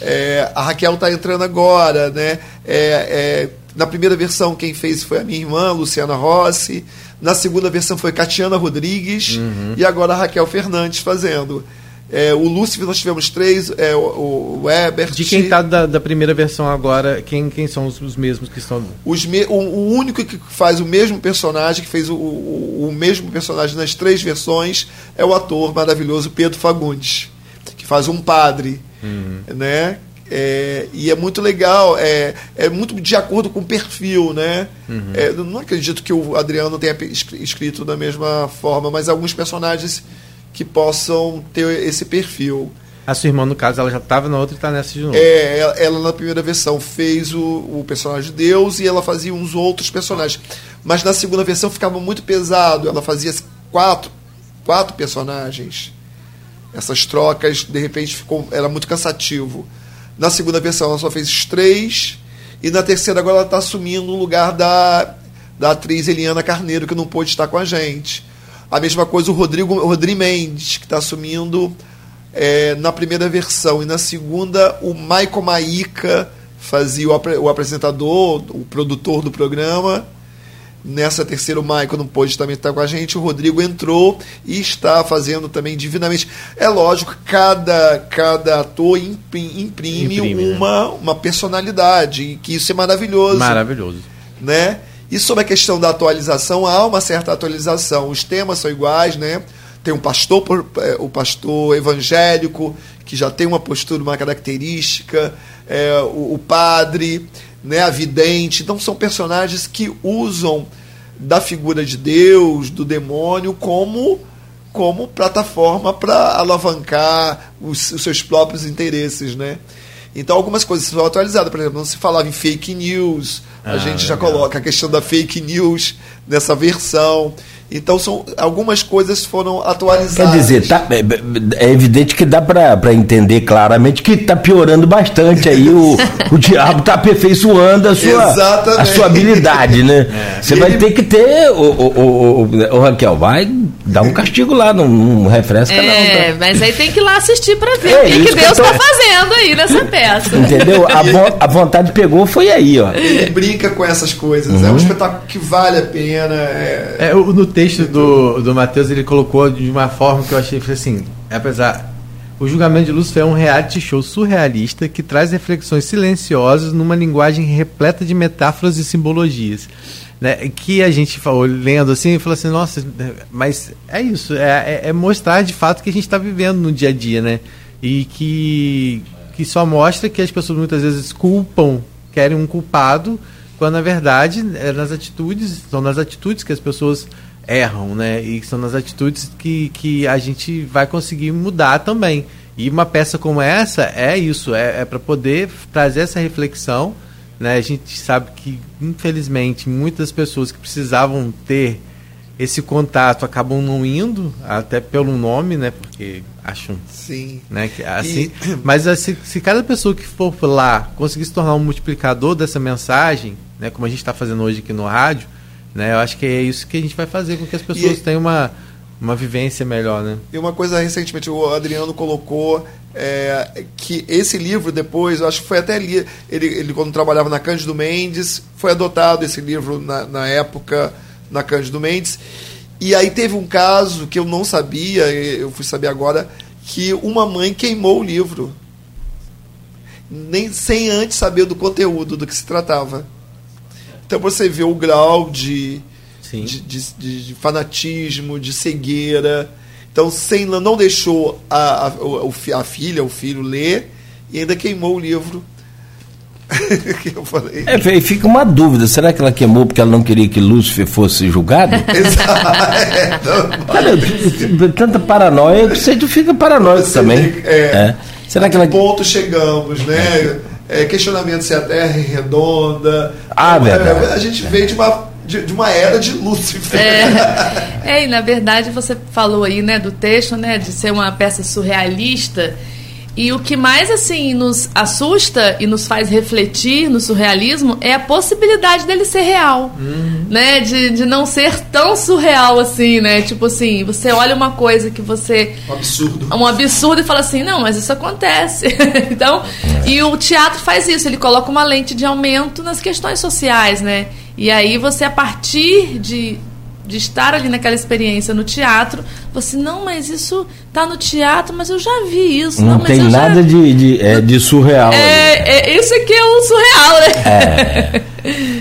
É, a Raquel está entrando agora. Né? É, é, na primeira versão, quem fez foi a minha irmã, Luciana Rossi. Na segunda versão foi Catiana Rodrigues. Uhum. E agora a Raquel Fernandes fazendo. É, o Lúcifer nós tivemos três, é, o, o Ebert. De quem está da, da, primeira versão agora, quem, quem são os, os mesmos que estão. Os me, o, o, único que faz o mesmo personagem, que fez o, o, o, mesmo personagem nas três versões, é o ator maravilhoso Pedro Fagundes, que faz um padre. Uhum. Né? É, e é muito legal, é, é muito de acordo com o perfil, né? Uhum. É, não acredito que o Adriano tenha escrito da mesma forma, mas alguns personagens que possam ter esse perfil. A sua irmã, no caso, ela já estava na outra e está nessa de novo. É, ela, ela, na primeira versão fez o, o, personagem de Deus e ela fazia uns outros personagens. Mas na segunda versão ficava muito pesado. Ela fazia quatro, quatro personagens. Essas trocas, de repente, ficou, era muito cansativo. Na segunda versão ela só fez três. E na terceira agora ela está assumindo o lugar da, da atriz Eliana Carneiro, que não pôde estar com a gente. A mesma coisa o Rodrigo o Rodrigo Mendes, que está assumindo é, na primeira versão. E na segunda, o Michael Maíca fazia o, o apresentador, o produtor do programa. Nessa terceira, o Michael não pôde também estar com a gente. O Rodrigo entrou e está fazendo também divinamente. É lógico, cada, cada ator imprime, imprime uma, né? uma personalidade, que isso é maravilhoso. Maravilhoso. Né? E sobre a questão da atualização, há uma certa atualização. Os temas são iguais, né? Tem um pastor, é, o pastor evangélico, que já tem uma postura, uma característica, é, o, o, padre, né, a vidente. Então são personagens que usam da figura de Deus, do demônio, como, como plataforma para alavancar os, os seus próprios interesses, né? Então algumas coisas são atualizadas, por exemplo, não se falava em fake news, ah, a gente já legal. coloca a questão da fake news nessa versão. Então são algumas coisas foram atualizadas. Quer dizer, tá, é, é evidente que dá para entender claramente que está piorando bastante aí o, (laughs) o diabo está aperfeiçoando a sua, a sua habilidade, né? É. Você vai ele... ter que ter o, o, o, o, Raquel, vai dá um castigo lá, não, não refresca é, não. É, tá? mas aí tem que ir lá assistir para ver É, o que, que Deus eu tô- está fazendo aí nessa peça. Entendeu? A, vo- a vontade pegou, foi aí, ó. Ele brinca com essas coisas. É um espetáculo que vale a pena. É, É, o- no texto do, do Matheus ele colocou de uma forma que eu achei assim, apesar o julgamento de Lúcifer é um reality show surrealista que traz reflexões silenciosas numa linguagem repleta de metáforas e simbologias. Né, que a gente falou, lendo assim, falou assim, nossa, mas é isso, é, é- é mostrar de fato que a gente está vivendo no dia a dia, né? E que, que só mostra que as pessoas muitas vezes culpam, querem um culpado, quando na verdade é nas atitudes, são nas atitudes que as pessoas erram, né? E são nas atitudes que, que a gente vai conseguir mudar também. E uma peça como essa é isso, é, é para poder trazer essa reflexão. Né? A gente sabe que, infelizmente, muitas pessoas que precisavam ter esse contato acabam não indo, até pelo nome, né? Porque acham sim. né? que- Assim, (coughs) mas assim, se cada pessoa que for lá conseguir se tornar um multiplicador dessa mensagem, né, como a gente está fazendo hoje aqui no rádio, né, eu acho que é isso que a gente vai fazer com que as pessoas E- tenham uma, uma vivência melhor, né? E uma coisa recentemente o Adriano colocou é, que esse livro depois, eu acho que foi até ali, ele, ele quando trabalhava na Cândido Mendes, foi adotado esse livro na, na época na Cândido Mendes. E aí teve um caso que eu não sabia, eu fui saber agora, que uma mãe queimou o livro. Nem sem antes saber do conteúdo do que se tratava. Então você vê o grau de, de, de- de- fanatismo, de cegueira. Então, sem, não deixou a, a, fi- a filha, o filho ler e ainda queimou o livro. (laughs) que eu falei. É, e fica uma dúvida, será que ela queimou porque ela não queria que Lúcifer fosse julgado? (laughs) Exato. É, não, Cara, tanta paranoia você fica paranoico Você também. tem- é. É. Será que ela. ponto chegamos, né? É, questionamento se a Terra é redonda. Ah, É, verdade. A gente vem de uma, de, de uma era de Lúcifer. É, e na verdade você falou aí, né, do texto, né, de ser uma peça surrealista. E o que mais assim nos assusta e nos faz refletir no surrealismo é a possibilidade dele ser real, né? De, de não ser tão surreal assim, né? Tipo assim, você olha uma coisa que você Um absurdo. um absurdo e fala assim, não, mas isso acontece. (laughs) então, e o teatro faz isso, ele coloca uma lente de aumento nas questões sociais, né? E aí você, a partir de, de estar ali naquela experiência no teatro, você, não, mas isso tá no teatro, mas eu já vi isso. Não, Não mas tem eu já... nada de, de, é, de surreal. É, é, isso aqui é um surreal, né?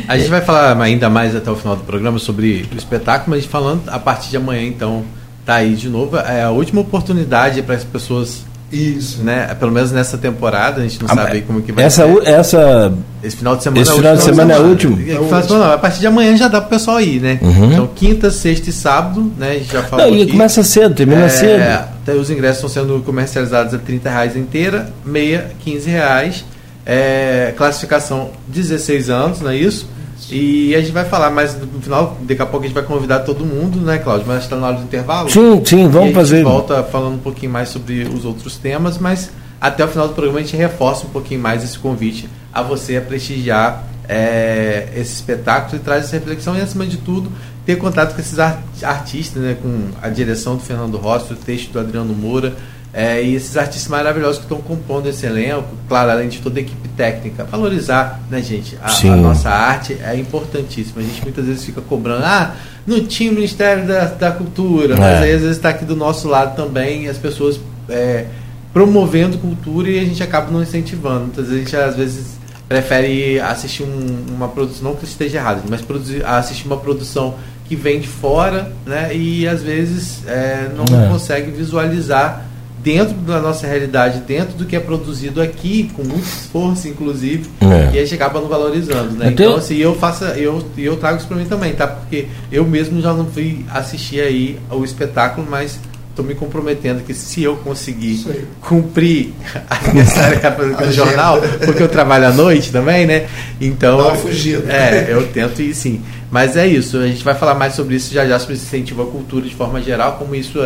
A gente vai falar ainda mais até o final do programa sobre o espetáculo, mas falando a partir de amanhã, então, tá aí de novo. É a última oportunidade para as pessoas, Isso. né? Pelo menos nessa temporada, a gente não Ah, sabe como que vai essa, ser. essa Esse final de semana Esse é o final de último semana é o semana. último? É o último. não, a partir de amanhã já dá pro pessoal ir, né? Uhum. Então, quinta, sexta e sábado, né? A gente já falou Não, e aqui. começa cedo, termina É, cedo. até os ingressos estão sendo comercializados a 30 reais inteira, meia, 15 reais. É, classificação 16 anos, não é isso? E a gente vai falar mais no final, daqui a pouco a gente vai convidar todo mundo, né, Cláudio? Mas está na hora do intervalo. Sim, sim, E a vamos gente fazer. volta falando um pouquinho mais sobre os outros temas, mas até o final do programa a gente reforça um pouquinho mais esse convite a você a prestigiar é, esse espetáculo e traz essa reflexão e, acima de tudo, ter contato com esses ar- artistas, né, com a direção do Fernando Rossi, o texto do Adriano Moura, é, e esses artistas maravilhosos que estão compondo esse elenco, claro, além de toda a equipe técnica. Valorizar, né, gente? A, a nossa arte é importantíssima. A gente muitas vezes fica cobrando, ah, não tinha o Ministério da, da Cultura, mas É. aí às vezes está aqui do nosso lado também, as pessoas é, promovendo cultura e a gente acaba não incentivando. Muitas vezes a gente às vezes prefere assistir um- uma produção, não que esteja errado, mas produzir, assistir uma produção que vem de fora, né? E às vezes é, não É. consegue visualizar dentro da nossa realidade, dentro do que é produzido aqui, com muito esforço, inclusive, É. e a gente acaba não valorizando, né? Eu tenho- Então, assim, eu faço, eu, eu trago isso pra mim também, tá? Porque eu mesmo já não fui assistir aí o espetáculo, mas tô me comprometendo que se eu conseguir aí. cumprir a minha tarefa no jornal, porque eu trabalho à noite também, né? Então, uma fugida. é, eu tento ir sim. Mas é isso, a gente vai falar mais sobre isso já já, sobre esse incentivo à cultura de forma geral, como isso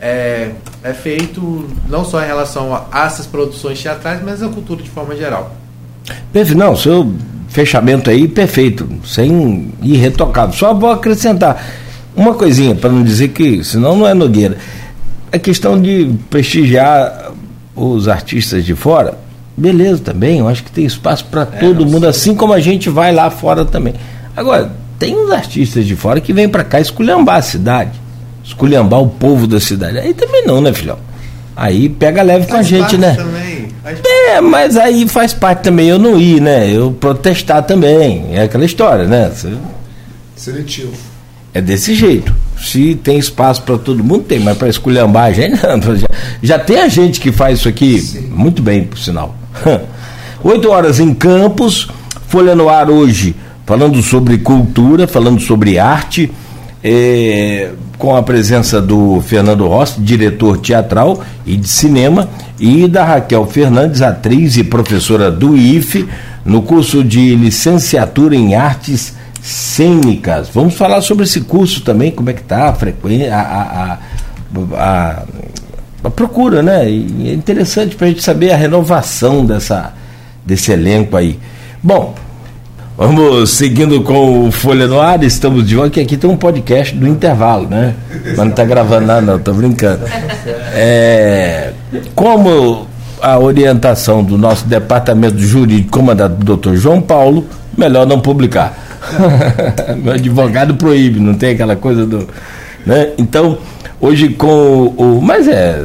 é, é feito não só em relação a essas produções teatrais, mas a cultura de forma geral. Perfeito. Não, seu fechamento aí, perfeito. Sem irretocável. Só vou acrescentar. uma coisinha, para não dizer que, senão não é Nogueira. A questão de prestigiar os artistas de fora, beleza também, eu acho que tem espaço para todo mundo, assim como a gente vai lá fora também. Agora, tem uns artistas de fora que vêm para cá esculhambar a cidade, esculhambar o povo da cidade. Aí também não, né, filhão? Aí pega leve com a gente, né? Também. Faz É, mas aí faz parte também eu não ir, né? Eu protestar também. É aquela história, né? Você- Seletivo. É desse jeito. Se tem espaço para todo mundo, tem, mas para esculhambar a gente, (laughs) não. Já, já tem a gente que faz isso aqui muito bem, por sinal. (laughs) Oito horas em Campos, Folha no Ar hoje, falando sobre cultura, falando sobre arte, eh, com a presença do Fernando Rossi, diretor teatral e de cinema, e da Raquel Fernandes, atriz e professora do IFE, no curso de licenciatura em artes cênicas. Vamos falar sobre esse curso também, como é que está a frequência, a, a, a- a procura, né? E é interessante para a gente saber a renovação dessa, desse elenco aí. Bom, vamos seguindo com o Folha no Ar, estamos de volta, que aqui tem um podcast do intervalo, né? Mas não está gravando nada, não, tô brincando. É, como a orientação do nosso departamento jurídico, comandado pelo doutor João Paulo, melhor não publicar. (laughs) Meu advogado proíbe, não tem aquela coisa do. Né? Então, hoje com o. Mas é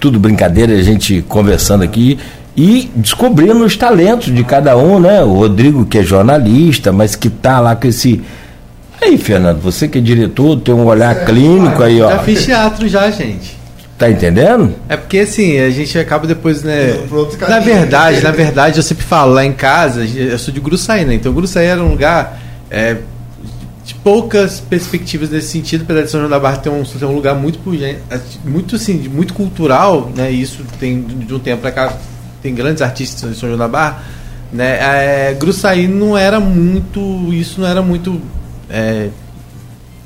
tudo brincadeira, a gente conversando aqui e descobrindo os talentos de cada um, né? O Rodrigo, que é jornalista, mas que tá lá com esse. Aí, Fernando, você que é diretor, tem um olhar clínico aí, ó. Já fiz teatro já, gente. Tá entendendo? É porque assim, a gente acaba depois, né? Na verdade, na verdade, eu sempre falo, lá em casa, eu sou de Gruçaí, né? Então Gruçaí era um lugar é, de poucas perspectivas nesse sentido, apesar de São João da Barra ter um, ter um lugar muito muito assim, muito cultural, né? E isso tem de um tempo pra cá, tem grandes artistas em São João da Barra, né? É, Gruçaí não era muito, isso não era muito é,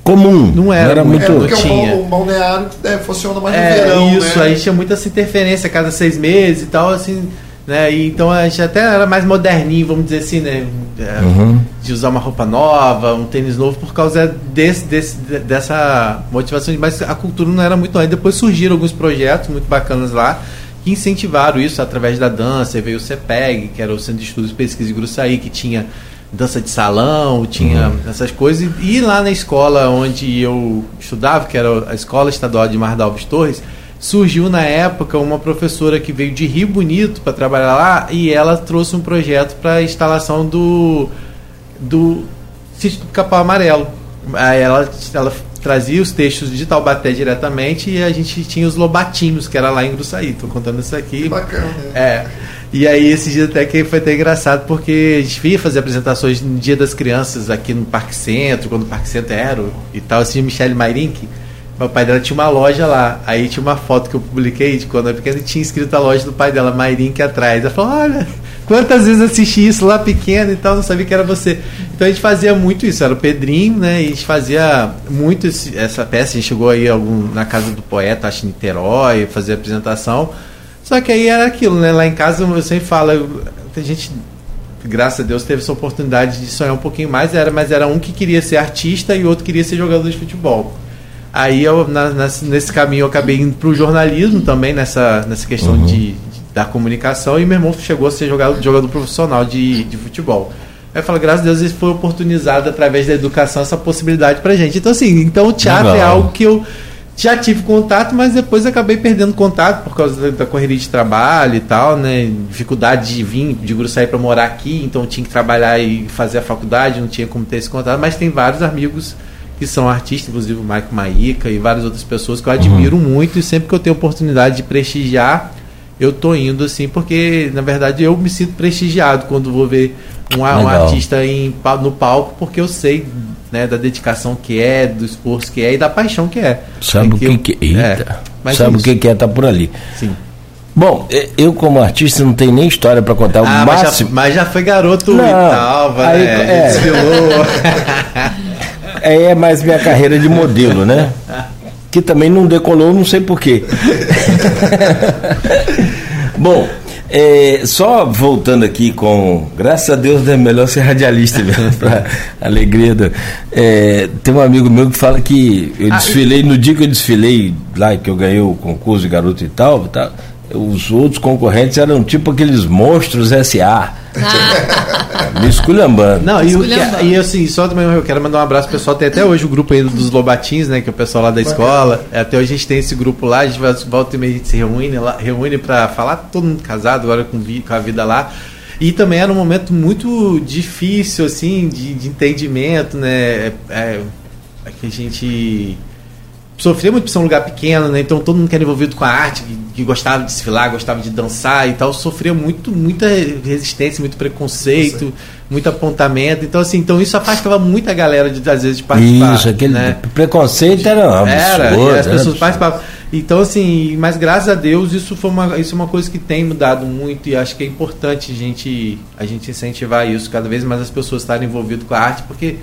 Comum. Não era muito. É porque Não o, tinha. o balneário é, funciona mais no É, verão, isso, né? aí tinha muita essa interferência a cada seis meses e tal, assim, né? E então a gente até era mais moderninho, vamos dizer assim, né? É, Uhum. De usar uma roupa nova, um tênis novo, por causa desse, desse, de- dessa motivação. Mas a cultura não era muito. Aí depois surgiram alguns projetos muito bacanas lá que incentivaram isso através da dança. Aí veio o CEPEG, que era o Centro de Estudos e Pesquisa de Gruçaí, que tinha dança de salão, tinha essas coisas. E lá na escola onde eu estudava, que era a Escola Estadual de Mar Alves Torres, surgiu na época uma professora que veio de Rio Bonito para trabalhar lá e ela trouxe um projeto para a instalação do do sítio do Capão Amarelo. Aí ela, ela trazia os textos de Taubaté diretamente e a gente tinha os lobatinhos, que era lá em Gruçaí. Tô contando isso aqui. Que bacana, né? É. E aí esse dia até que foi até engraçado, porque a gente ia fazer apresentações no Dia das Crianças aqui no Parque Centro, quando o Parque Centro era e tal, assim, Michelle Mairink. O pai dela tinha uma loja lá. Aí tinha uma foto que eu publiquei de quando eu era pequeno e tinha escrito a loja do pai dela, Mairink, atrás. Ela falou: Olha, quantas vezes eu assisti isso lá pequeno e tal, não sabia que era você. Então a gente fazia muito isso, era o Pedrinho, né? E a gente fazia muito esse- essa peça. A gente chegou aí algum, na casa do poeta, acho em Niterói, fazer apresentação. Só que aí era aquilo, né? Lá em casa eu sempre falo, eu- tem gente, graças a Deus, teve essa oportunidade de sonhar um pouquinho mais, era, mas era um que queria ser artista e outro queria ser jogador de futebol. Aí eu, na- nas- nesse caminho, eu acabei indo para o jornalismo também, nessa, nessa questão de, de- da comunicação, e meu irmão chegou a ser jogador, jogador profissional de, de futebol. Aí eu falo, graças a Deus, isso foi oportunizado através da educação, essa possibilidade pra gente. Então, assim, então o teatro é Legal. algo que eu já tive contato, mas depois acabei perdendo contato por causa da, correria de trabalho e tal, né? Dificuldade de vir de Gruçaí para morar aqui, então tinha que trabalhar e fazer a faculdade, não tinha como ter esse contato, mas tem vários amigos que são artistas, inclusive o Maico Maíca e várias outras pessoas que eu admiro muito e sempre que eu tenho oportunidade de prestigiar, eu tô indo assim, porque na verdade eu me sinto prestigiado quando vou ver um, um artista em, no palco, porque eu sei né, da dedicação que é, do esforço que é e da paixão que é. Sabe o É que, eu- que Eita. é, mas Sabe é o isso. que, que é estar por ali? Sim. Bom, eu como artista não tenho nem história para contar. O Ah, mas já, máximo mas já foi garoto Não, e tal, aí, né? é. (laughs) É, é mais minha carreira de modelo, né? (laughs) Que também não decolou, não sei porquê. (laughs) Bom, É, só voltando aqui com. Graças a Deus é melhor ser radialista mesmo, (laughs) pra alegria do. É, tem um amigo meu que fala que eu desfilei, no dia que eu desfilei lá, que eu ganhei o concurso de garoto e tal, tá, os outros concorrentes eram tipo aqueles monstros SA. Me esculhambando. Não, e, que- e assim, só também eu quero mandar um abraço pro pessoal. Tem até hoje o grupo aí dos Lobatins, né? Que é o pessoal lá da escola. Até hoje a gente tem esse grupo lá, a gente vai, volta e meia a gente se reúne lá, reúne pra falar, todo mundo casado agora com, vi- com a vida lá. E também era um momento muito difícil, assim, de, de entendimento, né? É, é- é que a gente sofria muito por ser um lugar pequeno, né? Então todo mundo que era envolvido com a arte, que, que gostava de desfilar, gostava de dançar e tal, sofria muito, muita resistência, muito preconceito, muito apontamento. Então, assim, então isso afastava muita galera de, às vezes de participar. Isso, aquele né? preconceito era absurdo. Era, e as pessoas participavam. Então, assim, mas graças a Deus isso foi uma, isso é uma coisa que tem mudado muito e acho que é importante a gente, a gente incentivar isso, cada vez mais as pessoas estarem envolvidas com a arte, porque,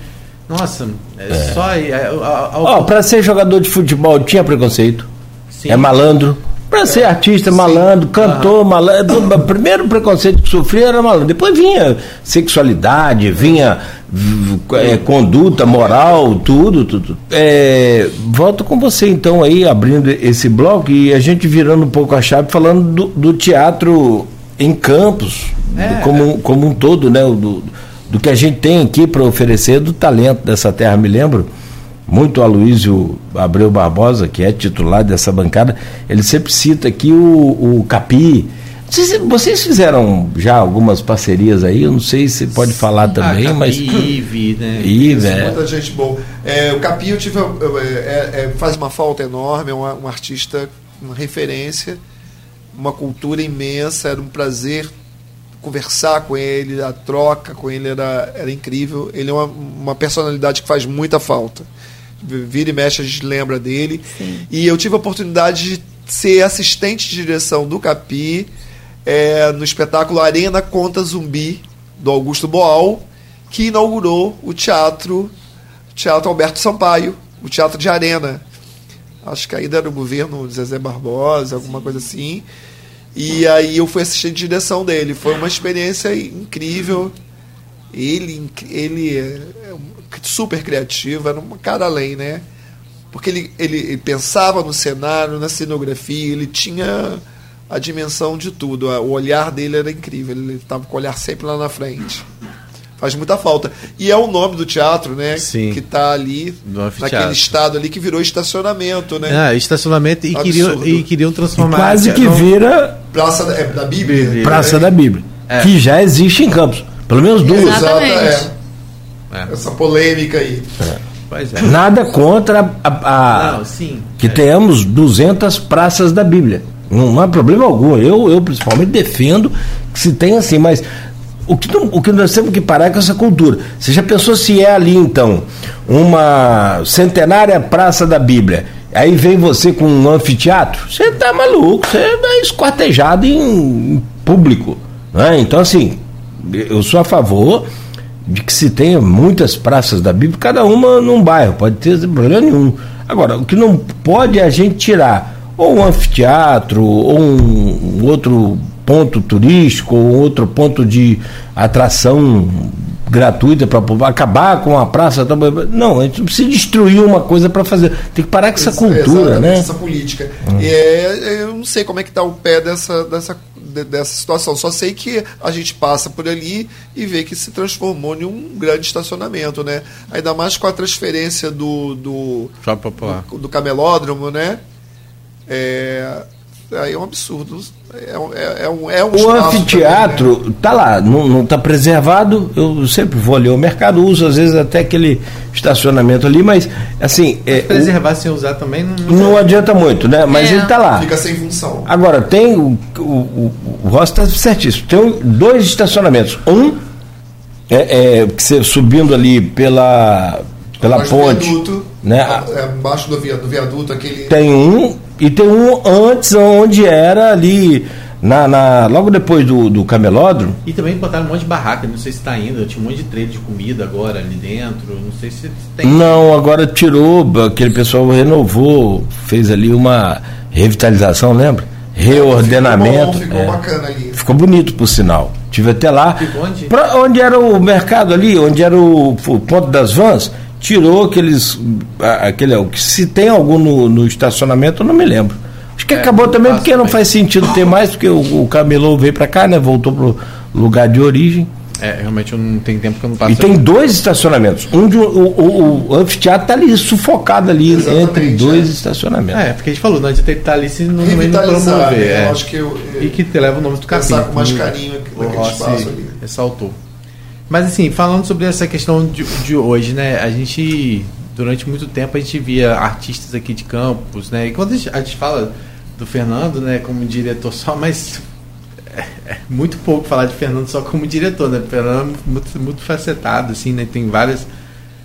nossa, é, só. É, a- a- a- Ó, pra ser jogador de futebol tinha preconceito. Sim. É malandro. Pra ser artista, malandro, cantor, malandro. O primeiro preconceito que sofria era malandro. Depois vinha sexualidade, vinha é, conduta, moral, tudo, tudo. É, volto com você então aí, abrindo esse bloco e a gente virando um pouco a chave, falando do, do teatro em campos, É. como, como um todo, né? Do, do que a gente tem aqui para oferecer, do talento dessa terra, me lembro muito Aloysio Abreu Barbosa, que é titular dessa bancada, ele sempre cita aqui o, o Capi. Vocês, vocês fizeram já algumas parcerias aí, eu não sei se pode falar também, Ah, mas. (laughs) Ive, né? Ive, é. muita gente boa. É, o Capi eu tive, eu, é, é, faz uma falta enorme, é uma- um artista, uma referência, uma cultura imensa, era um prazer conversar com ele, a troca com ele era, era incrível. Ele é uma, uma personalidade que faz muita falta. Vira e mexe, a gente lembra dele. E eu tive a oportunidade de ser assistente de direção do Capi é, no espetáculo Arena Conta Zumbi, do Augusto Boal, que inaugurou o teatro, Teatro Alberto Sampaio, o Teatro de Arena. Acho que ainda era o governo Zezé Barbosa, alguma coisa assim. E aí eu fui assistente de direção dele. Foi uma experiência incrível. Ele, ele é é super criativo, era um cara além, né? Porque ele, ele, ele pensava no cenário, na cenografia, ele tinha a dimensão de tudo. O olhar dele era incrível, ele estava com o olhar sempre lá na frente. Faz muita falta. E é o nome do teatro, né? Sim. Que está ali, naquele estado ali que virou estacionamento, né? Ah, estacionamento e queriam, e queriam E transformar. quase que vira Praça da, é, da Bíblia. Bíblia. Praça da Bíblia, É. que já existe em Campos. Pelo menos duas. Exato, Exatamente. é. É. Essa polêmica aí. Pois é. Nada contra a, a- Não, sim. que É. tenhamos 200 praças da Bíblia. Não, não há problema algum. Eu, eu principalmente defendo que se tenha assim, mas o que, não- o que nós temos que parar é com essa cultura. Você já pensou se é ali então uma centenária praça da Bíblia? Aí vem você com um anfiteatro? Você tá maluco, você é esquartejado em, público. Né? Então, assim, eu sou a favor de que se tenha muitas praças da Bíblia, cada uma num bairro, pode ter problema nenhum. Agora, o que não pode é a gente tirar ou um anfiteatro, ou um outro ponto turístico, ou outro ponto de atração gratuita para acabar com a praça. tá, Não, a gente não precisa destruir uma coisa para fazer. Tem que parar com essa cultura, exatamente, né? Essa política. E é, eu não sei como é que está o pé dessa, dessa, de- dessa situação. Só sei que a gente passa por ali e vê que se transformou em um grande estacionamento, né? Ainda mais com a transferência do, do, do, do camelódromo, né? É, aí é um absurdo. É, um- é, é um, é um O anfiteatro também, né? tá lá, não está preservado. Eu sempre vou ali ao mercado, uso às vezes até aquele estacionamento ali, mas assim, é, Preservar sem usar também não. o- não adianta muito, né? Mas É. ele está lá. Fica sem função. Agora, tem o, o, o, o Rossi está certíssimo. Tem dois estacionamentos. Um é, é que você subindo ali pela, pela ponte. viaduto, né? é, via- do viaduto, aquele. Tem um e tem um antes onde era ali na, na- logo depois do, do camelódromo. E também botaram um monte de barraca, não sei se está ainda. Tinha um monte de trade de comida agora ali dentro. Não sei se tem. Não, agora tirou, aquele pessoal renovou, fez ali uma revitalização, lembra? Reordenamento. Ficou, bom, ficou é. bacana ali. Ficou bonito por sinal. Tive até lá. Ficou onde? Pra onde era o mercado ali, onde era o, o ponto das vans, tirou aqueles. Aquele, o que se tem algum no, no estacionamento, eu não me lembro. Acho que É, acabou também porque não faz sentido ter mais, porque o, o camelô veio para cá, né? Voltou pro lugar de origem. É, realmente eu não tenho tempo que eu não passo. E tem dois estacionamentos. Um de, o, o, o anfiteatro está ali sufocado ali Exatamente, entre dois é. estacionamentos. É, porque a gente falou, não adianta estar ali se não, não promover. né? é. Eu acho que eu, E que te leva o nome do capítulo. Pensar com mais carinho Rossi espaço ali. ressaltou. Mas assim, falando sobre essa questão de, de hoje, né? A gente, durante muito tempo, a gente via artistas aqui de campos, né? E quando a gente, a gente fala do Fernando, né, como diretor só, mas é, é muito pouco falar de Fernando só como diretor, né? Fernando é muito, muito facetado, assim, né? Tem várias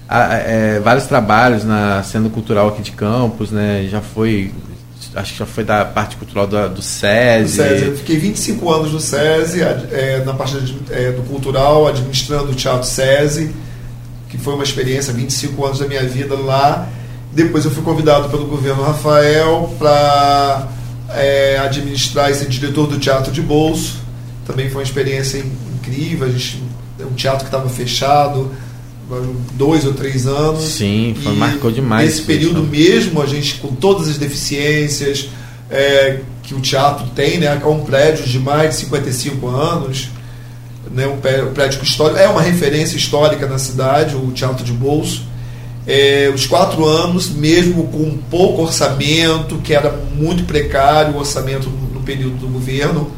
é, vários trabalhos na cena cultural aqui de Campos, né? Já foi, acho que já foi da parte cultural do, do SESI. SESI. Eu fiquei 25 anos no SESI, é, na parte é, do cultural, administrando o Teatro SESI, que foi uma experiência, 25 anos da minha vida lá. Depois eu fui convidado pelo governo Rafael para administrar esse diretor do Teatro de Bolso. Também foi uma experiência in- incrível. A gente, é um teatro que estava fechado dois ou três anos. Sim, foi- marcou demais Nesse período né? mesmo, a gente, com todas as deficiências é, que o teatro tem, né? É um prédio de mais de 55 anos, né? um prédio histórico, é uma referência histórica na cidade, o Teatro de Bolso. É, os quatro anos, mesmo com pouco orçamento, que era muito precário o orçamento no período do governo,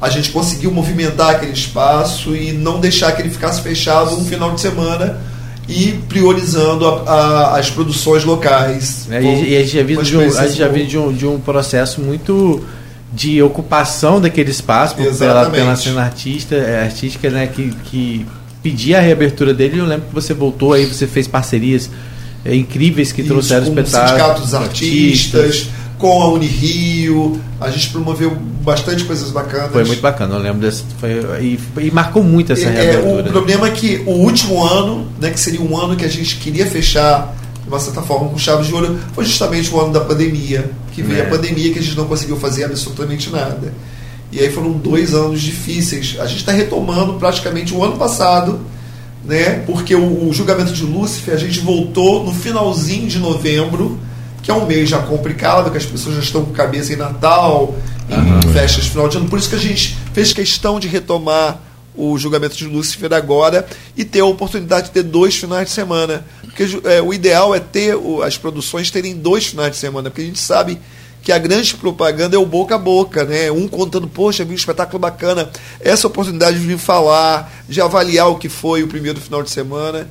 a gente conseguiu movimentar aquele espaço e não deixar que ele ficasse fechado um final de semana e priorizando a- a- as produções locais. É, e, a gente já viu uma de um, a gente já de um, de um processo muito de ocupação daquele espaço pela, pela cena artista, é, artística, né, que, que pedia a reabertura dele. Eu lembro que você voltou aí, você fez parcerias é, incríveis que Isso, trouxeram espetáculos. Sindicato dos Artistas, com a Unirio, a gente promoveu bastante coisas bacanas. Foi muito bacana, eu lembro dessa. Foi, e, e marcou muito essa É, reabertura. o né? problema é que o último ano, né, que seria um ano que a gente queria fechar, de uma certa forma, com chave de ouro, foi justamente o ano da pandemia. Que veio É. a pandemia que a gente não conseguiu fazer absolutamente nada. E aí foram dois anos difíceis. A gente está retomando praticamente o ano passado, né? Porque o, o julgamento de Lúcifer a gente voltou no finalzinho de novembro, que é um mês já complicado, que as pessoas já estão com cabeça em Natal, em festas de final de ano. Por isso que a gente fez questão de retomar o julgamento de Lúcifer agora e ter a oportunidade de ter dois finais de semana. Porque é, o ideal é ter o- as produções terem dois finais de semana, porque a gente sabe que a grande propaganda é o boca a boca, né? Um contando, poxa, vi um espetáculo bacana. Essa oportunidade de vir falar, de avaliar o que foi o primeiro final de semana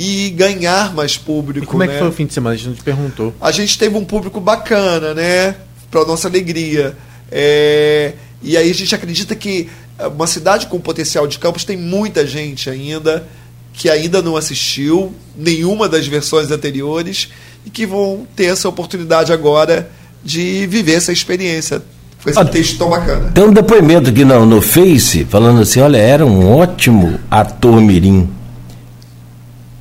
e ganhar mais público. E como é né? que foi o fim de semana? A gente não te perguntou. a gente teve um público bacana, né? Para nossa alegria. É, e aí a gente acredita que uma cidade com potencial de campos tem muita gente ainda que ainda não assistiu nenhuma das versões anteriores e que vão ter essa oportunidade agora de viver essa experiência. Foi esse Ah, texto tão bacana. Tem um depoimento aqui no, no Face falando assim: olha, era um ótimo ator Mirim.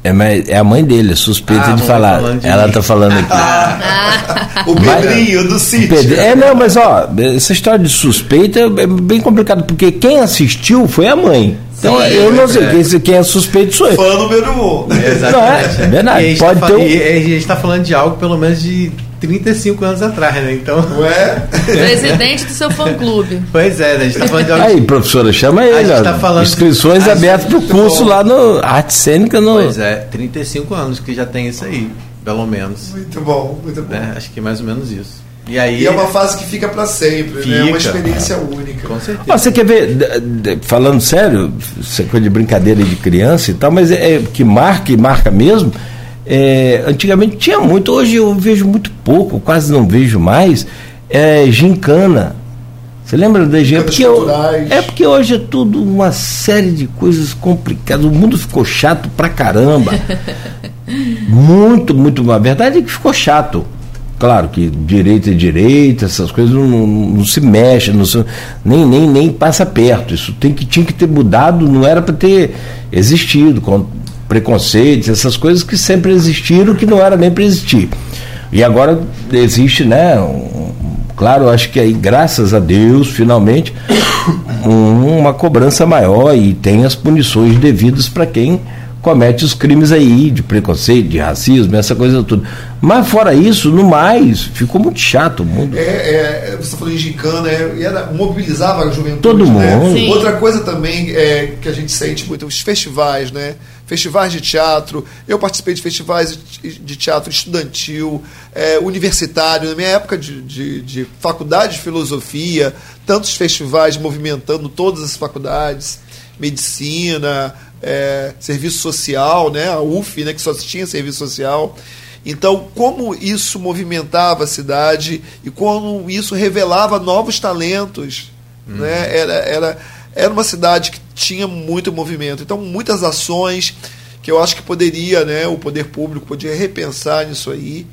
É, mas é a mãe dele, suspeita Ah, de mãe falar. de Ela mim. tá falando (laughs) aqui. O Pedrinho do sítio. Pedro- É, não, mas ó, essa história de suspeita é bem complicado, porque quem assistiu foi a mãe. Então Sim, eu não sei, é. quem, quem é suspeito sou eu. Fã número um. Não é, é verdade. E a gente Pode tá ter um- e a gente está falando de algo pelo menos de 35 anos atrás, né? Então. Não é? (laughs) Presidente do seu fã-clube. Pois é, né? a gente está falando de algo. Aí, professora, chama ele. gente ó. tá falando de- Inscrições a abertas gente- para o curso bom. lá no Arte Cênica. No... Pois é, 35 anos que já tem isso aí, pelo menos. Muito bom, muito bom. Né? Acho que é mais ou menos isso. E aí. E é uma fase que fica para sempre, né? É uma Fica. experiência única. Com certeza. Mas você quer ver, falando sério, isso é coisa de brincadeira de criança e tal, mas é, é que marca e marca mesmo. É, antigamente tinha muito, hoje eu vejo muito pouco, quase não vejo mais. É, gincana. Você lembra da gincana? Porque eu- é porque hoje é tudo uma série de coisas complicadas. O mundo ficou chato pra caramba. (laughs) muito, muito. A verdade é que ficou chato. Claro que direita é direita, essas coisas não, não- não se mexem, não se- nem, nem, nem passa perto. Isso tem que, tinha que ter mudado, não era para ter existido, preconceitos, essas coisas que sempre existiram, que não era nem para existir. E agora existe, né? um- claro, acho que aí, graças a Deus, finalmente, (coughs) um, uma cobrança maior e tem as punições devidas para quem comete os crimes aí de preconceito, de racismo, essa coisa toda. Mas fora isso, no mais, ficou muito chato o mundo. É, é, você falou em gincana, é, era, mobilizava a juventude. Todo né? mundo. Outra coisa também é, que a gente sente muito, os festivais, né? Festivais de teatro. Eu participei de festivais de teatro estudantil, é, universitário. Na minha época de, de, de faculdade de filosofia, tantos festivais movimentando todas as faculdades, medicina, é, serviço social, né? A UF, né? Que só tinha serviço social. Então, como isso movimentava a cidade e como isso revelava novos talentos, Uhum. né? Era, era, era uma cidade que tinha muito movimento. Então, muitas ações que eu acho que poderia, né? O poder público poderia repensar nisso aí.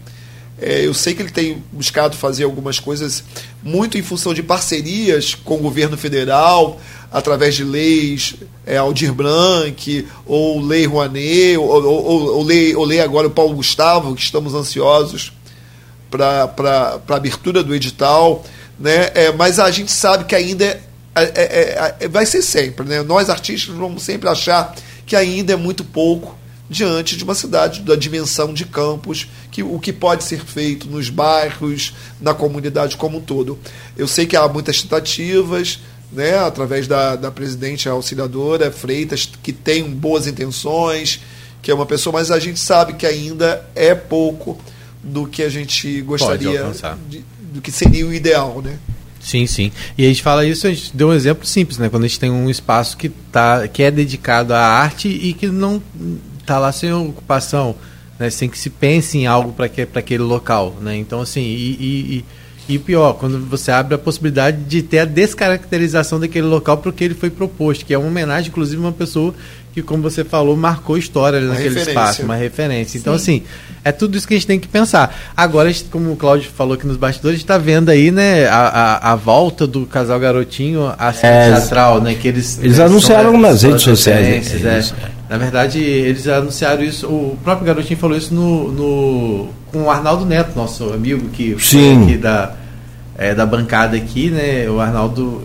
É, eu sei que ele tem buscado fazer algumas coisas muito em função de parcerias com o governo federal, através de leis, é, Aldir Blanc, ou Lei Rouanet, ou, ou, ou, ou, lei, ou lei agora o Paulo Gustavo, que estamos ansiosos para a abertura do edital. Né? É, mas a gente sabe que ainda é, é, é, vai ser sempre. Né? Nós, artistas, vamos sempre achar que ainda é muito pouco diante de uma cidade da dimensão de campos, que o que pode ser feito nos bairros, na comunidade como um todo. Eu sei que há muitas tentativas, né, através da, da presidente auxiliadora Freitas, que tem boas intenções, que é uma pessoa, mas a gente sabe que ainda é pouco do que a gente gostaria, de, do que seria o ideal, né? Sim, sim. E a gente fala isso, a gente deu um exemplo simples, né? Quando a gente tem um espaço que, tá, que é dedicado à arte e que não está lá sem ocupação, né? Sem que se pense em algo para que, aquele local, né? Então, assim, e, e, e, pior, quando você abre a possibilidade de ter a descaracterização daquele local para o que ele foi proposto, que é uma homenagem, inclusive, a uma pessoa que, como você falou, marcou história ali naquele referência. espaço, uma referência. Então, Sim. assim, é tudo isso que a gente tem que pensar. Agora, como o Cláudio falou aqui nos bastidores, a gente está vendo aí, né, a, a, a, volta do casal garotinho à cena é, teatral, né? Que eles, eles né, anunciaram nas redes sociais. É, é. Na verdade, eles anunciaram isso, o próprio garotinho falou isso no, no com o Arnaldo Neto, nosso amigo que Sim. foi aqui da, é, da bancada aqui, né? O Arnaldo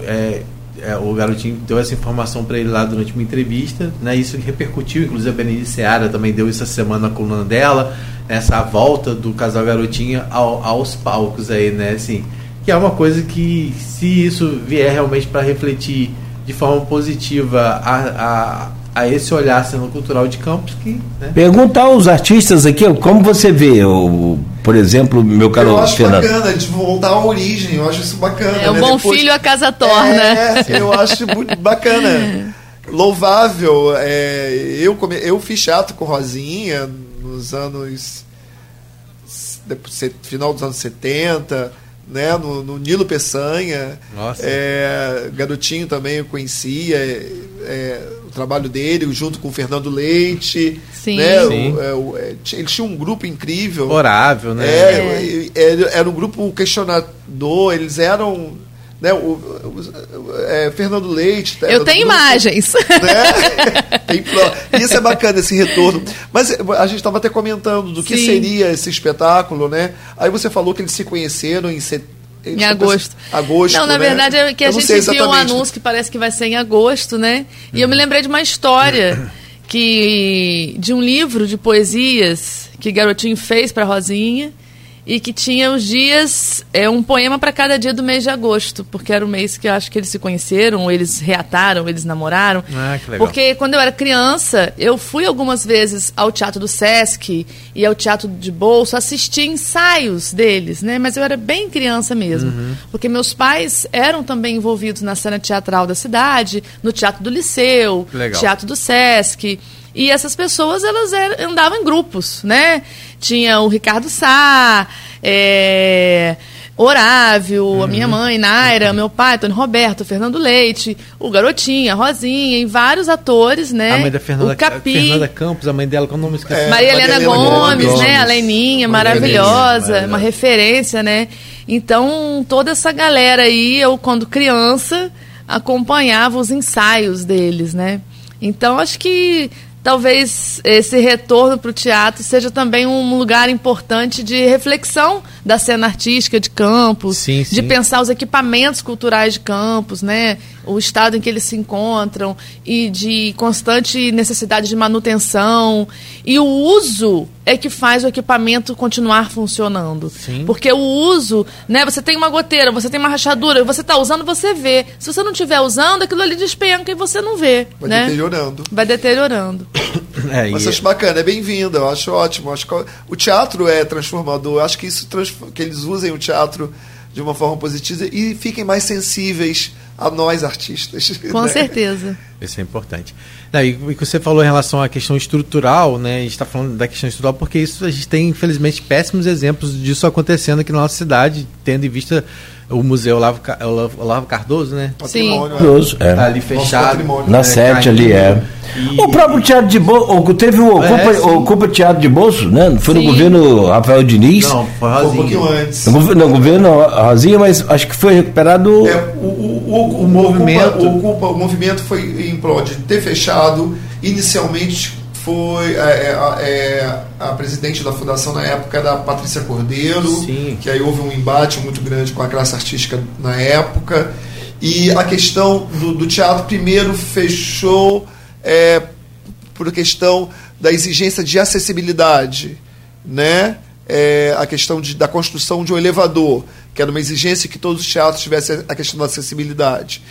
é, o garotinho deu essa informação para ele lá durante uma entrevista, né? Isso repercutiu, inclusive a Berenice Seara também deu essa semana na coluna dela, essa volta do casal garotinho ao, aos palcos aí, né? Assim, que é uma coisa que se isso vier realmente para refletir de forma positiva a, a esse olhar cultural de Campos que né? perguntar aos artistas aqui como você vê o por exemplo meu caro eu acho Fernando. bacana de voltar à origem eu acho isso bacana é o né? bom Depois, filho a casa torna é, eu acho muito bacana (laughs) louvável é, eu come, eu fiz teatro com Rosinha nos anos final dos anos 70 né, no, no Nilo Peçanha. Nossa. É, garotinho também eu conhecia é, é, trabalho dele, junto com o Fernando Leite. Sim. Né, Sim. O, é, o, ele tinha um grupo incrível. Orável, né? É, era um grupo questionador, eles eram né, o, o, é, Fernando Leite. Eu tenho grupo, imagens. Né? (laughs) Tem, isso é bacana, esse retorno. Mas a gente estava até comentando do que Sim. seria esse espetáculo, né? Aí você falou que eles se conheceram em setembro. Em agosto. agosto. Não, na né? verdade é que a Eu não gente viu um anúncio que parece que vai ser em agosto, né? E eu me lembrei de uma história que de um livro de poesias que Garotinho fez para Rosinha e que tinha os dias, é um poema para cada dia do mês de agosto, porque era o mês que eu acho que eles se conheceram, ou eles reataram, eles namoraram. Ah, que legal. Porque quando eu era criança, eu fui algumas vezes ao Teatro do Sesc e ao Teatro de Bolso assistir ensaios deles, né? Mas eu era bem criança mesmo. Uhum. Porque meus pais eram também envolvidos na cena teatral da cidade, no Teatro do Liceu. Teatro do Sesc. E essas pessoas, elas eram- andavam em grupos, né? Tinha o Ricardo Sá, é, Orávio, a minha Uhum. mãe, Naira, meu pai, Antônio Roberto, Fernando Leite, o Garotinho, a Rosinha, e vários atores, né? A mãe da Fernanda, o Capi, Fernanda Campos, a mãe dela, qual o nome esqueci? É, Maria Helena Maria Helena Gomes, Gomes. né? A Leninha, maravilhosa, Helena, uma referência, né? Então, toda essa galera aí, eu, quando criança, acompanhava os ensaios deles, né? Então, acho que talvez esse retorno para o teatro seja também um lugar importante de reflexão da cena artística de Campos, Sim, de sim. pensar os equipamentos culturais de Campos, né? O estado em que eles se encontram e de constante necessidade de manutenção. E o uso é que faz o equipamento continuar funcionando. Sim. Porque o uso, né? Você tem uma goteira, você tem uma rachadura, você está usando, você vê. Se você não estiver usando, aquilo ali despenca e você vê. Vai né? deteriorando. Vai deteriorando. (coughs) É, Mas e- acho bacana, é bem-vindo, eu acho ótimo. eu Acho que o teatro é transformador. Eu acho que isso que eles usem o teatro de uma forma positiva e fiquem mais sensíveis a nós artistas. Com né? (laughs) certeza. Isso é importante. Não, e o que você falou em relação à questão estrutural, né? A gente está falando da questão estrutural porque isso a gente tem, infelizmente, péssimos exemplos disso acontecendo aqui na nossa cidade, tendo em vista o Museu Olavo, Olavo, Olavo Cardoso, né? Patrimônio, é. Curioso, é. Tá ali fechado. Na né, sete ali, é. E- O próprio Teatro de Bolso, teve o Ocupa, É, sim. Ocupa Teatro de Bolso, né? Foi no Sim. governo Rafael Diniz. Não, foi Foi um Rosinha. pouquinho antes. No, governo- no governo Rosinha, mas acho que foi recuperado. É, o, o, o, O movimento. Ocupa, o, Ocupa- o movimento foi em prol de ter fechado. Inicialmente foi é, é, é, a presidente da fundação na época era a Patrícia Cordeiro, Sim. que aí houve um embate muito grande com a classe artística na época. E a questão do, do teatro primeiro fechou é, por questão da exigência de acessibilidade, né? É, a questão de, da construção de um elevador, que era uma exigência que todos os teatros tivessem a questão da acessibilidade.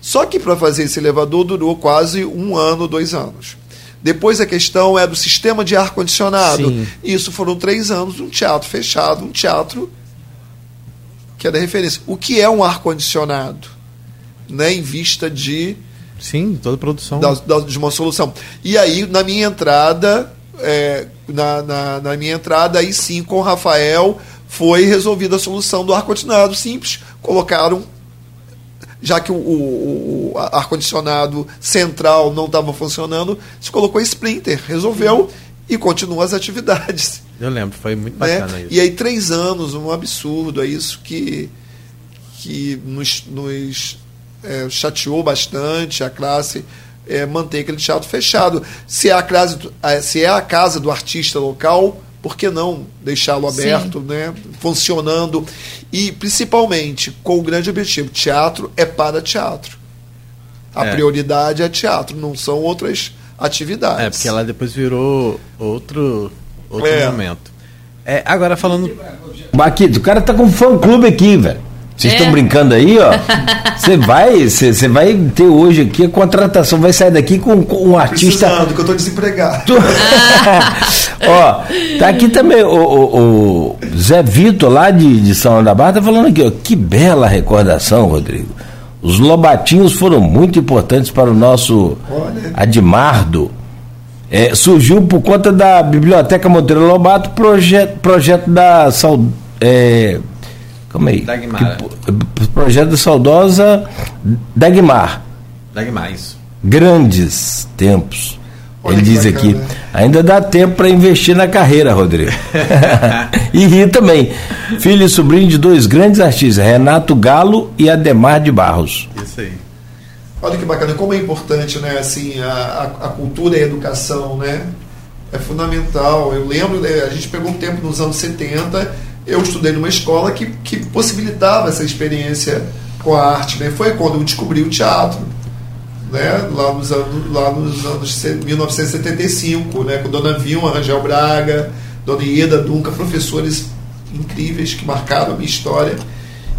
Só que para fazer esse elevador durou quase um ano, dois anos. Depois a questão é do sistema de ar-condicionado. Isso foram três anos, um teatro fechado, um teatro que era referência. O que é um ar-condicionado? Né, em vista de Sim, toda produção. da- da- de uma solução. E aí, na minha entrada, é, na, na, na minha entrada, aí sim, com o Rafael, foi resolvida a solução do ar-condicionado simples. Colocaram, já que o, o- o ar-condicionado central não estava funcionando, se colocou splinter, resolveu e continua as atividades. Eu lembro, foi muito né? bacana isso. E aí, três anos, um absurdo, é isso que, que nos, nos é, chateou bastante a classe é, manter aquele teatro fechado. Se é, a classe, se é a casa do artista local, por que não deixá-lo Sim. aberto, né? funcionando? E principalmente com o grande objetivo: teatro é para teatro. A É. prioridade é teatro, não são outras atividades. É, porque ela depois virou outro, outro É. momento. É, agora falando. Baquito, o cara tá com um fã clube aqui, velho. Vocês É. estão brincando aí, ó. (laughs) Você vai, você vai ter hoje aqui a contratação, vai sair daqui com, com um artista. Precisando, que eu estou desempregado. Tu- (laughs) ó, tá aqui também o, o- o Zé Vitor, lá de, de São João da Barra, tá falando aqui, ó. Que bela recordação, Rodrigo. Os Lobatinhos foram muito importantes para o nosso Olha. Admardo. É, surgiu por conta da Biblioteca Monteiro Lobato, projeto, projeto da é, Calma aí. Dagmar. Que- projeto da saudosa Dagmar. Dagmar, isso. Grandes tempos. Olha Ele diz bacana. aqui. Ainda dá tempo para investir na carreira, Rodrigo. (laughs) e rir também. Filho e sobrinho de dois grandes artistas, Renato Galo e Ademar de Barros. Isso aí. Olha que bacana, como é importante, né, assim, a, a, a cultura e a educação, né? É fundamental. Eu lembro, né, a gente pegou um tempo nos anos 70, eu estudei numa escola que, que possibilitava essa experiência com a arte, né? Foi quando eu descobri o teatro, né? Lá nos anos, lá nos anos se- 1975, né? Com Dona Vilma, Rangel Braga, Dona Ieda Dunca, professores incríveis que marcaram a minha história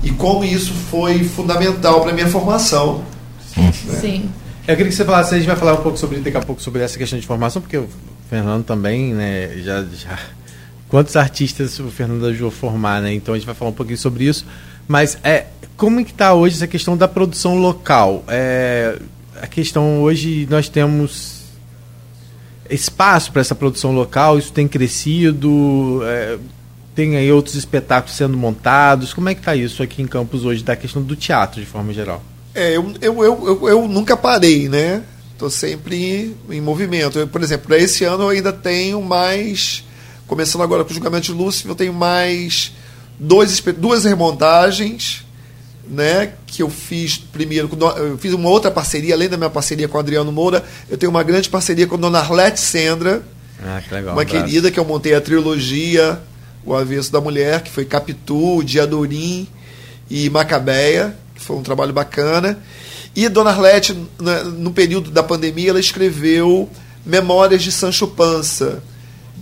e como isso foi fundamental para a minha formação. Sim. Eu queria que você falasse, a gente vai falar um pouco sobre daqui a pouco sobre essa questão de formação, porque o Fernando também, né, já, já quantos artistas o Fernando ajudou a formar, né? Então a gente vai falar um pouquinho sobre isso. Mas é como é que está hoje essa questão da produção local? É, a questão hoje nós temos espaço para essa produção local, isso tem crescido, é, tem aí outros espetáculos sendo montados. Como é que está isso aqui em Campos hoje, da questão do teatro de forma geral? É, eu, eu, eu, eu, eu nunca parei, né? Estou sempre em movimento. Eu, por exemplo, esse ano eu ainda tenho mais. Começando agora com o julgamento de Lúcifer, eu tenho mais dois, duas remontagens, né? Que eu fiz primeiro. Eu fiz uma outra parceria, além da minha parceria com o Adriano Moura, eu tenho uma grande parceria com a dona Arlete Sendra, Ah, que legal. uma um abraço. querida que eu montei a trilogia O Avesso da Mulher, que foi Capitu, Diadorim e Macabeia, que foi um trabalho bacana. E Dona Arlete, no período da pandemia, ela escreveu Memórias de Sancho Panza,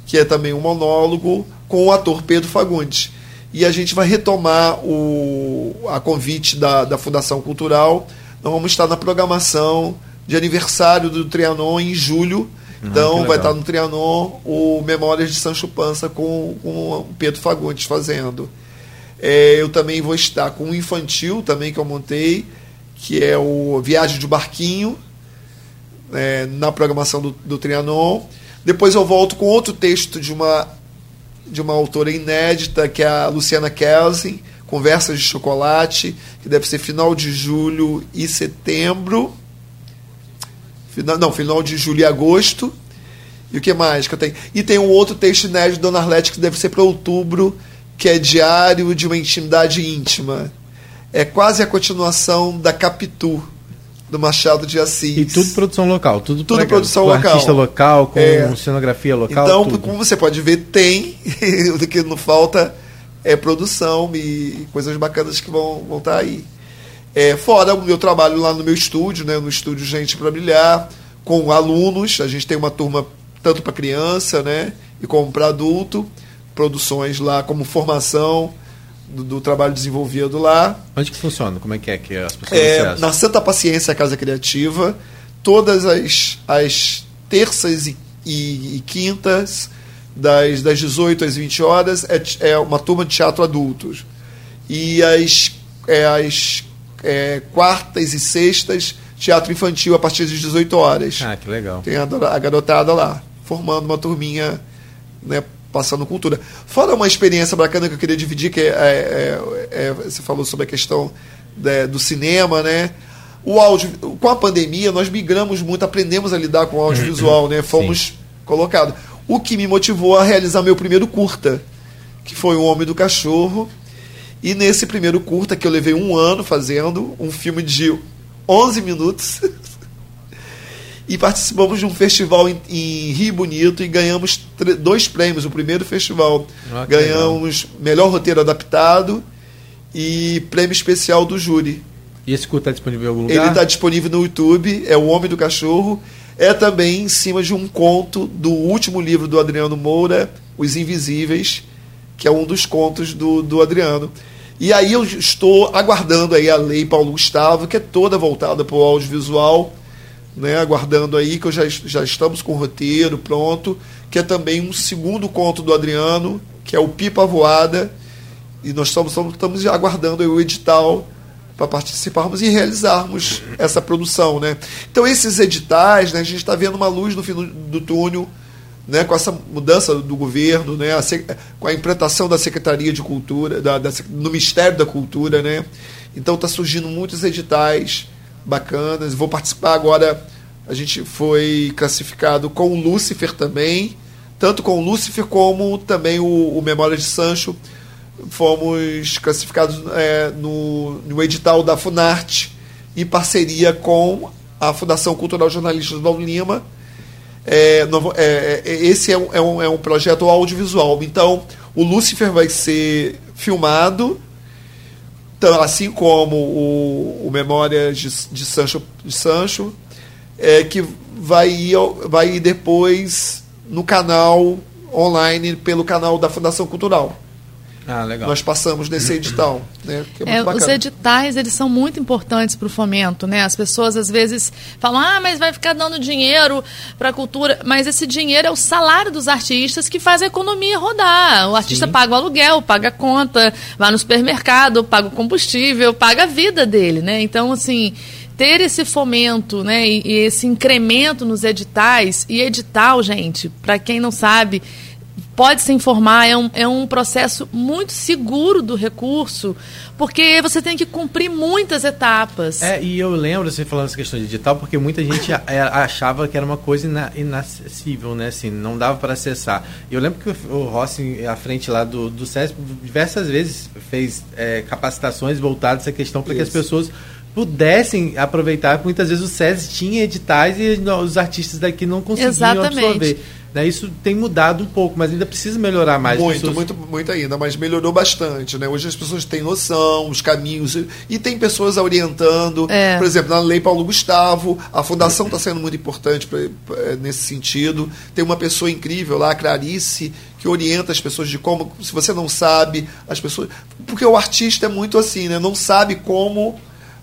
que é também um monólogo com o ator Pedro Fagundes. E a gente vai retomar o, a convite da, da Fundação Cultural. Nós vamos estar na programação de aniversário do Trianon em julho. Ah, então que vai estar no Trianon o Memórias de Sancho Panza com, com o Pedro Fagundes fazendo. É, eu também vou estar com um infantil também que eu montei, que é o Viagem de Barquinho, é, na programação do, do Trianon. Depois eu volto com outro texto de uma, de uma autora inédita, que é a Luciana Kelsen, Conversas de Chocolate, que deve ser final de julho e setembro. Final, não, final de julho e agosto. E o que mais que eu tenho? E tem um outro texto inédito de Dona Arlete que deve ser para outubro, que é Diário de uma Intimidade Íntima. É quase a continuação da Capitu, do Machado de Assis. E tudo produção local, tudo, Tudo pra- produção com local. artista local, com É. cenografia local. Então, tudo. como você pode ver, tem. (laughs) o que não falta é produção e coisas bacanas que vão, vão estar aí. É, fora o meu trabalho lá no meu estúdio, né, no estúdio Gente para Brilhar, com alunos. A gente tem uma turma tanto para criança né, e como para adulto. Produções lá como formação do, do trabalho desenvolvido lá. Onde que funciona? Como é que é que as pessoas É, na Santa Paciência Casa Criativa, todas as, as terças e, e- e quintas, das, das 18 às 20 horas, é, é uma turma de teatro adultos. E as, é, as é, quartas e sextas, teatro infantil a partir das 18 horas. Ah, que legal. Tem a, a garotada lá, formando uma turminha, né, passando cultura. Fora uma experiência bacana que eu queria dividir, que é, é- é- você falou sobre a questão né, do cinema, né? O áudio, com a pandemia, nós migramos muito, aprendemos a lidar com o audiovisual, né? Fomos colocados. O que me motivou a realizar meu primeiro curta, que foi O Homem do Cachorro. E nesse primeiro curta, que eu levei um ano fazendo, um filme de 11 minutos, (laughs) e participamos de um festival em, em Rio Bonito e ganhamos dois prêmios. O primeiro festival Ah, ganhamos melhor roteiro adaptado e prêmio especial do júri. E esse curso está disponível em algum Ele lugar? está disponível no YouTube, é O Homem do Cachorro. É também em cima de um conto do último livro do Adriano Moura, Os Invisíveis, que é um dos contos do, do Adriano. E aí eu estou aguardando aí a lei Paulo Gustavo, que é toda voltada para o audiovisual, né, aguardando aí que já, já estamos com o roteiro pronto, que é também um segundo conto do Adriano, que é o Pipa Voada, e nós estamos, estamos, aguardando o edital para participarmos e realizarmos essa produção, né? Então esses editais, né, a gente está vendo uma luz no fim do, do túnel, né, com essa mudança do governo, né, a com a implantação da Secretaria de Cultura, da, da, no Ministério da Cultura, né? Então está surgindo muitos editais bacanas. Vou participar agora. A gente foi classificado com o Lúcifer também, tanto com o Lúcifer como também o, o Memória de Sancho. Fomos classificados é, no, no edital da Funarte, em parceria com a Fundação Cultural Jornalista do Lima. É, novo- é, é, esse é um, é, um, é um projeto audiovisual. Então, o Lúcifer vai ser filmado, assim como o, o Memórias de, de Sancho, de Sancho é, que vai ir, vai ir depois no canal online, pelo canal da Fundação Cultural. Ah, legal. Nós passamos nesse edital. Né, que é muito É, os editais eles são muito importantes para o fomento, né? As pessoas às vezes falam, ah, mas vai ficar dando dinheiro para a cultura, mas esse dinheiro é o salário dos artistas que faz a economia rodar. O artista paga o aluguel, paga a conta, vai no supermercado, paga o combustível, paga a vida dele, né? Então assim ter esse fomento, né, e, e esse incremento nos editais e edital, gente, para quem não sabe pode se informar, é um, é um processo muito seguro do recurso, porque você tem que cumprir muitas etapas. É, e eu lembro você falando essa questão de digital, porque muita gente é, achava que era uma coisa ina- inacessível, né? Assim, não dava para acessar. Eu lembro que o, Rossi, à frente lá do, do SESP, diversas vezes fez é, capacitações voltadas a essa questão para que as pessoas pudessem aproveitar, muitas vezes o SESI tinha editais e os artistas daqui não conseguiam Exatamente. absorver. Né? Isso tem mudado um pouco, mas ainda precisa melhorar mais. Muito, pessoas... muito, muito ainda, mas melhorou bastante, né? Hoje as pessoas têm noção, os caminhos, e tem pessoas orientando. É. Por exemplo, na Lei Paulo Gustavo, a fundação está sendo muito importante pra, pra, nesse sentido. Tem uma pessoa incrível lá, a Clarice, que orienta as pessoas de como, se você não sabe, as pessoas. Porque o artista é muito assim, né? Não sabe como.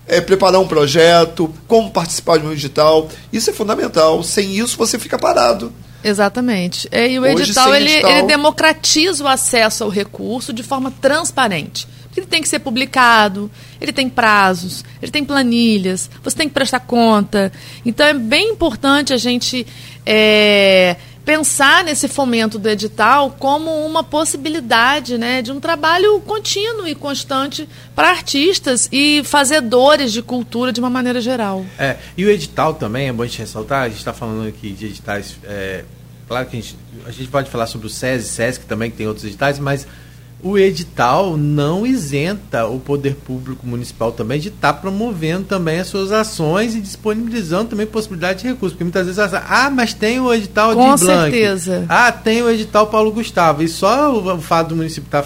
É, preparar um projeto, como participar de um digital. Isso é fundamental. Sem isso, você fica parado. Exatamente. É, e o Hoje, edital, sem ele, edital- ele democratiza o acesso ao recurso de forma transparente. Ele tem que ser publicado, ele tem prazos, ele tem planilhas, você tem que prestar conta. Então é bem importante a gente é, pensar nesse fomento do edital como uma possibilidade né, de um trabalho contínuo e constante para artistas e fazedores de cultura de uma maneira geral. É, e o edital também, é bom a gente ressaltar, a gente está falando aqui de editais. é, claro que a gente, a gente pode falar sobre o SESI, SESC também, que tem outros editais, mas o edital não isenta o poder público municipal também de estar promovendo também as suas ações e disponibilizando também possibilidade de recursos. Porque muitas vezes, ah, mas tem o edital Com de Blanc. certeza. Ah, tem o edital Paulo Gustavo. E só o, o fato do município estar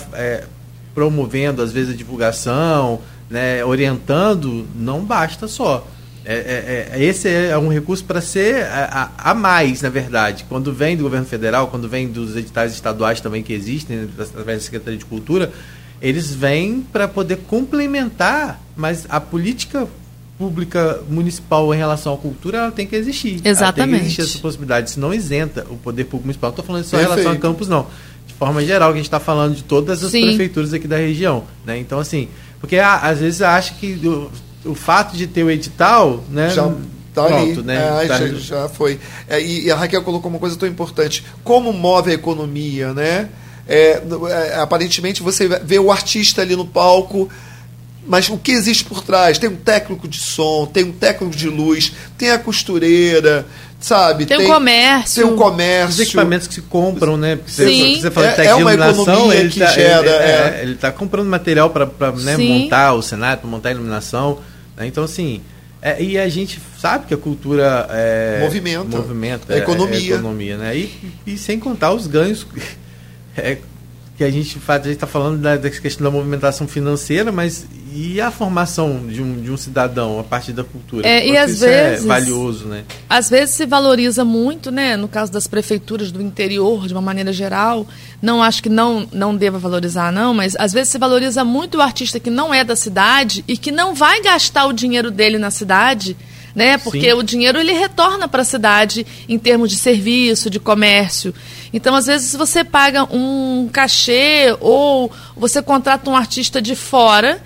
promovendo, às vezes, a divulgação, né, orientando, não basta só. É, é- é- esse é um recurso para ser a, a- a mais, na verdade. Quando vem do governo federal, quando vem dos editais estaduais também que existem, através da Secretaria de Cultura, eles vêm para poder complementar, mas a política pública municipal em relação à cultura ela tem que existir. Ela tem Exatamente. que existir essa possibilidade. Se não isenta o poder público municipal. Não estou falando só em relação a campos, não. De forma geral, que a gente está falando de todas as Sim. prefeituras aqui da região. Né? Então, assim, porque a- às vezes acha que o, fato de ter o edital, né? Já tá ali. pronto, né? É, tá- já, já foi. É, e, e a Raquel colocou uma coisa tão importante. Como move a economia, né? É, é, aparentemente você vê o artista ali no palco, mas o que existe por trás? Tem um técnico de som, tem um técnico de luz, tem a costureira, sabe? Tem o comércio. Tem o Os comércio. equipamentos que se compram, né? Porque Sim. Você, você fala É- de técnico é uma de iluminação, economia ele que tá, gera, ele, é. ele tá comprando material para né, montar o cenário, para montar a iluminação. Né? Então, assim, é, e a gente sabe que a cultura é, Movimenta. movimenta É é- economia. é economia, né? E, e sem contar os ganhos (laughs) é, que a gente faz, a gente está falando da, da questão da movimentação financeira, mas e a formação de um, de um cidadão a partir da cultura? É, e às isso vezes- é valioso, né? Às vezes se valoriza muito, né? No caso das prefeituras do interior, de uma maneira geral, não acho que não, não deva valorizar, não, mas às vezes se valoriza muito o artista que não é da cidade e que não vai gastar o dinheiro dele na cidade, né? Porque Sim. o dinheiro ele retorna para a cidade em termos de serviço, de comércio. Então, às vezes, você paga um cachê ou você contrata um artista de fora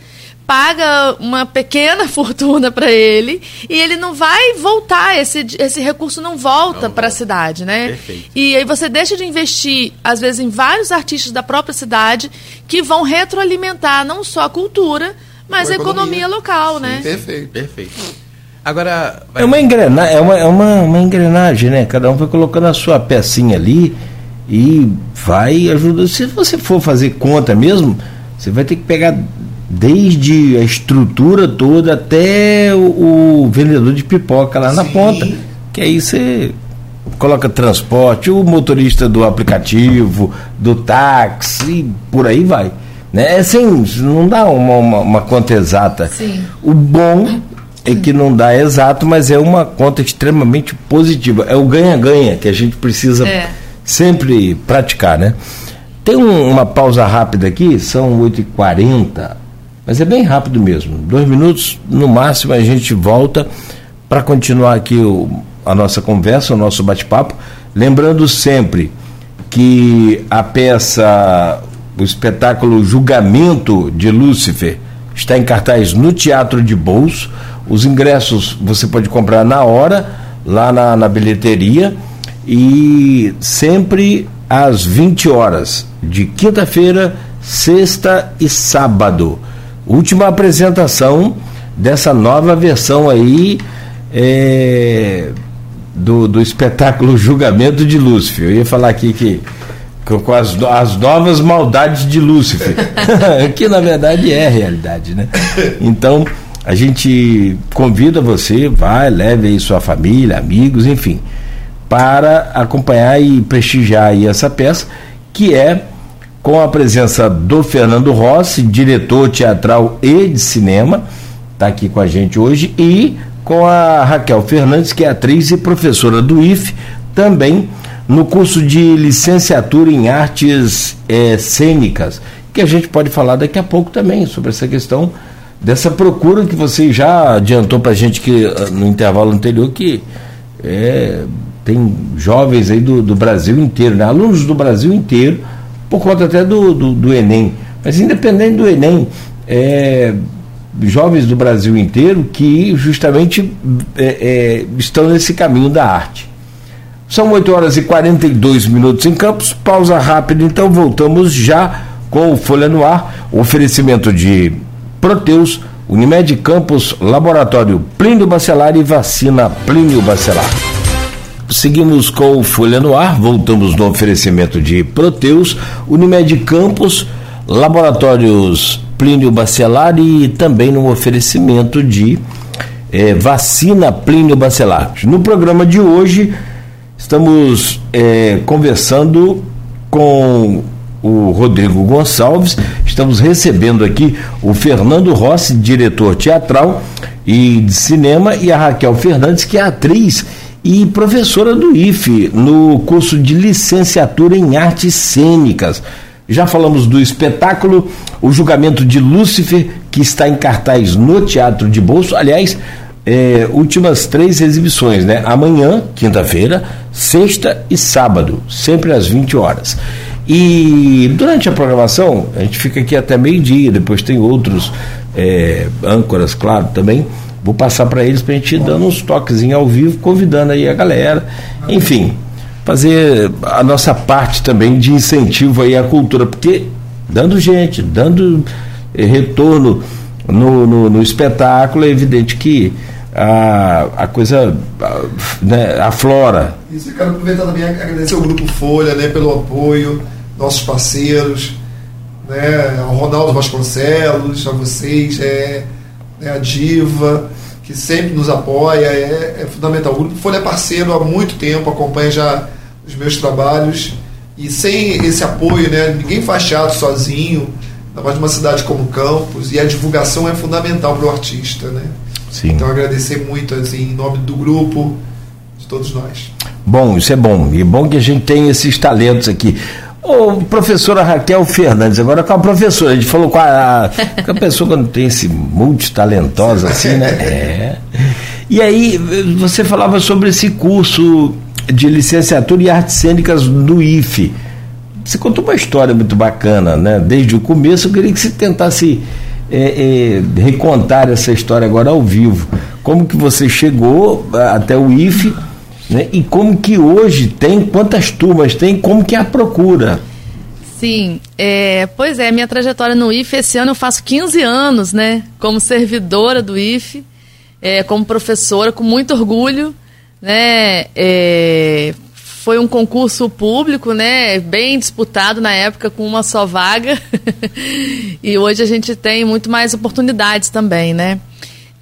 paga uma pequena (laughs) fortuna para ele e ele não vai voltar, esse, esse recurso não volta para a cidade, né? Perfeito. E aí você deixa de investir, às vezes, em vários artistas da própria cidade que vão retroalimentar não só a cultura, mas A economia, economia. local, né? Perfeito. Perfeito. Agora, vai- É uma engrenagem, é uma, é uma, uma engrenagem, né? Cada um vai colocando a sua pecinha ali e vai ajudando. Se você for fazer conta mesmo, você vai ter que pegar desde a estrutura toda até o, o vendedor de pipoca lá na Sim. ponta. Que aí você coloca transporte, o motorista do aplicativo, do táxi, e por aí vai. Né? É Assim, não dá uma, uma, uma conta exata. Sim. O bom é que não dá exato, mas é uma conta extremamente positiva. É o ganha-ganha que a gente precisa É. sempre praticar, né? Tem um- uma pausa rápida aqui, são 8h40, mas é bem rápido mesmo. Dois minutos no máximo a gente volta para continuar aqui o- a nossa conversa, o nosso bate-papo. Lembrando sempre que a peça, o espetáculo Julgamento de Lúcifer, está em cartaz no Teatro de Bolso. Os ingressos você pode comprar na hora, lá na, na bilheteria, e sempre às 20 horas, de quinta-feira, sexta e sábado. Última apresentação dessa nova versão aí é, do, do espetáculo (laughs) Julgamento de Lúcifer. Eu ia falar aqui que com as, as novas maldades de Lúcifer, (laughs) que na verdade é a realidade, né? Então, a gente convida você, vai, leve aí sua família, amigos, enfim, para acompanhar e prestigiar aí essa peça, que é com a presença do Fernando Rossi, diretor teatral e de cinema, está aqui com a gente hoje, e com a Raquel Fernandes, que é atriz e professora do IFE, também no curso de licenciatura em artes é, cênicas, que a gente pode falar daqui a pouco também sobre essa questão dessa procura que você já adiantou para a gente que ah, no intervalo anterior que é, tem jovens aí do, do, Brasil inteiro, né? alunos do Brasil inteiro, por conta até do, do, do Enem. Mas independente do Enem, é, jovens do Brasil inteiro que justamente é, é, estão nesse caminho da arte. São 8 horas e 42 minutos em Campos, pausa rápida, então voltamos já com o Folha no Ar, oferecimento de Proteus, Unimed Campos, Laboratório Plínio Bacelar e Vacina Plínio Bacelar. Seguimos com Folha no Ar, voltamos no oferecimento de Proteus, Unimed Campos, Laboratórios Plínio Bacelar e também no oferecimento de eh, Vacina Plínio Bacelar. No programa de hoje, estamos eh, conversando com o Rodrigo Gonçalves. Estamos recebendo aqui o Fernando Rossi, diretor teatral e de cinema, e a Raquel Fernandes, que é atriz e professora do IFE no curso de licenciatura em artes cênicas. Já falamos do espetáculo O Julgamento de Lúcifer, que está em cartaz no Teatro de Bolso. Aliás, é, últimas três exibições, né? Amanhã, quinta-feira, sexta e sábado, sempre às 20 horas. E durante a programação, a gente fica aqui até meio-dia, depois tem outros é, âncoras, claro, também. Vou passar para eles para a gente ir dando uns toquezinhos ao vivo, convidando aí a galera. Enfim, fazer a nossa parte também de incentivo aí à cultura, porque dando gente, dando eh, retorno no, no, no espetáculo, é evidente que a, a coisa a, né, aflora. Isso, eu quero aproveitar também agradecer ao Grupo Folha né, pelo apoio, nossos parceiros, né, ao Ronaldo Vasconcelos, a vocês, é, né, a Diva, que sempre nos apoia, é, é fundamental. O Grupo Folha é parceiro há muito tempo, acompanha já os meus trabalhos, e sem esse apoio, né, ninguém faz teatro sozinho, ainda mais numa cidade como Campos, e a divulgação é fundamental para o artista, né? Sim. Então agradecer muito assim, em nome do grupo, de todos nós. Bom, isso é bom. E é bom que a gente tem esses talentos aqui. Ô, professora Raquel Fernandes, agora com a professora, a gente falou com a, com a pessoa quando tem esse multitalentosa assim, né? (laughs) É. E aí, você falava sobre esse curso de licenciatura em artes cênicas do IFE. Você contou uma história muito bacana, né? Desde o começo, eu queria que você tentasse é, é, recontar essa história agora ao vivo. Como que você chegou até o IFE né, e como que hoje tem, quantas turmas tem, como que é a procura? Sim, é, pois é, minha trajetória no IFE, esse ano eu faço 15 anos, né, como servidora do IFE, é, como professora, com muito orgulho, né, é, foi um concurso público, né, bem disputado na época com uma só vaga. (laughs) e hoje a gente tem muito mais oportunidades também, né?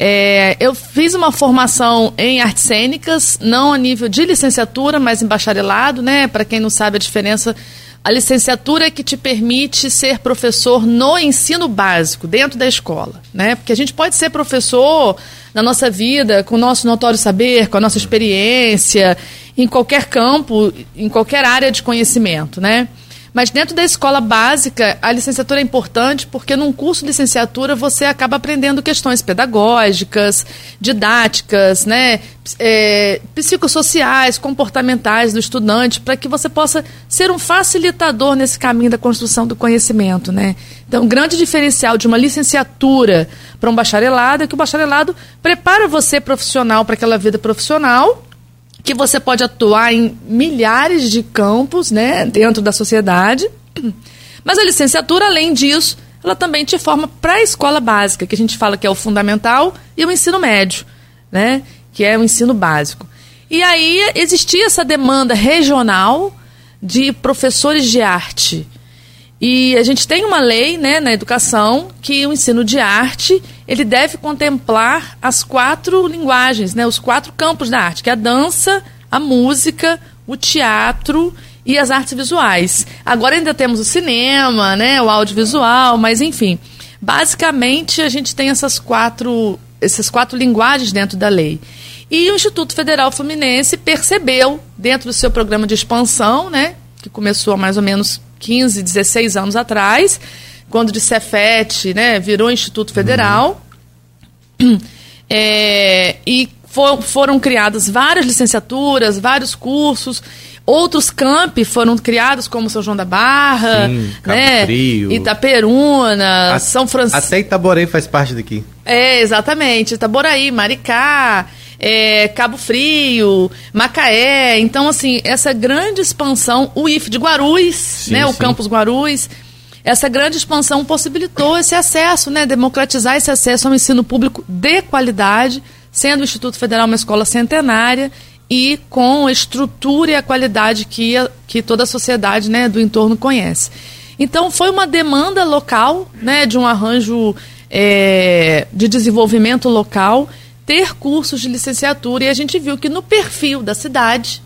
É, eu fiz uma formação em artes cênicas, não a nível de licenciatura, mas em bacharelado, né? Para quem não sabe a diferença, a licenciatura é que te permite ser professor no ensino básico, dentro da escola, né? Porque a gente pode ser professor na nossa vida, com o nosso notório saber, com a nossa experiência, em qualquer campo, em qualquer área de conhecimento, né? Mas dentro da escola básica, a licenciatura é importante porque num curso de licenciatura você acaba aprendendo questões pedagógicas, didáticas, né, é, psicossociais, comportamentais do estudante, para que você possa ser um facilitador nesse caminho da construção do conhecimento. Né? Então, o grande diferencial de uma licenciatura para um bacharelado é que o bacharelado prepara você profissional para aquela vida profissional que você pode atuar em milhares de campos né, dentro da sociedade. (clears throat) Mas a licenciatura, além disso, ela também te forma para a escola básica, que a gente fala que é o fundamental, e o ensino médio, né, que é o ensino básico. E aí existia essa demanda regional de professores de arte. E a gente tem uma lei né, na educação que o ensino de arte ele deve contemplar as quatro linguagens, né, os quatro campos da arte, que é a dança, a música, o teatro e as artes visuais. Agora ainda temos o cinema, né, o audiovisual, mas enfim, basicamente a gente tem essas quatro, essas quatro linguagens dentro da lei. E o Instituto Federal Fluminense percebeu, dentro do seu programa de expansão, né, que começou há mais ou menos 15, 16 anos atrás, quando de Cefet, né, virou Instituto Federal. Uhum. (clears throat) É, e for, foram criadas várias licenciaturas, vários cursos. Outros campi foram criados, como São João da Barra, Sim, né? Frio. Itaperuna, A- São Francisco. Até Itaborei faz parte daqui. É, exatamente. Itaboraí, Maricá, é, Cabo Frio, Macaé. Então, assim, essa grande expansão, o IF de Guarulhos, né, o sim. campus Guarulhos, essa grande expansão possibilitou esse acesso, né, democratizar esse acesso ao ensino público de qualidade, sendo o Instituto Federal uma escola centenária e com a estrutura e a qualidade que, que toda a sociedade né, do entorno conhece. Então, foi uma demanda local, né, de um arranjo é, de desenvolvimento local, ter cursos de licenciatura, e a gente viu que no perfil da cidade